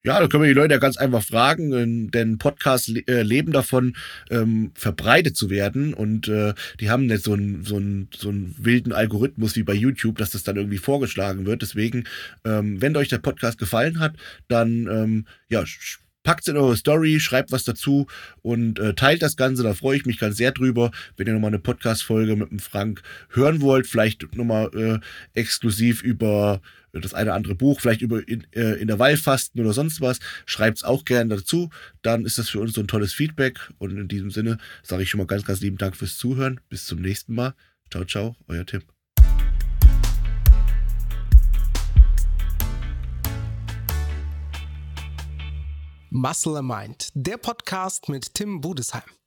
Ja, da können wir die Leute ja ganz einfach fragen, denn Podcasts äh, leben davon, ähm, verbreitet zu werden und äh, die haben nicht so einen, so, so wilden Algorithmus wie bei YouTube, dass das dann irgendwie vorgeschlagen wird. Deswegen, ähm, wenn euch der Podcast gefallen hat, dann ähm, ja, packt es in eure Story, schreibt was dazu und äh, teilt das Ganze. Da freue ich mich ganz sehr drüber, wenn ihr nochmal eine Podcast-Folge mit dem Frank hören wollt. Vielleicht nochmal äh, exklusiv über das eine oder andere Buch, vielleicht über in, äh, Intervallfasten oder sonst was. Schreibt es auch gerne dazu. Dann ist das für uns so ein tolles Feedback. Und in diesem Sinne sage ich schon mal ganz, ganz lieben Dank fürs Zuhören. Bis zum nächsten Mal. Ciao, ciao, euer Tim.
Muscle Mind, der Podcast mit Tim Budesheim.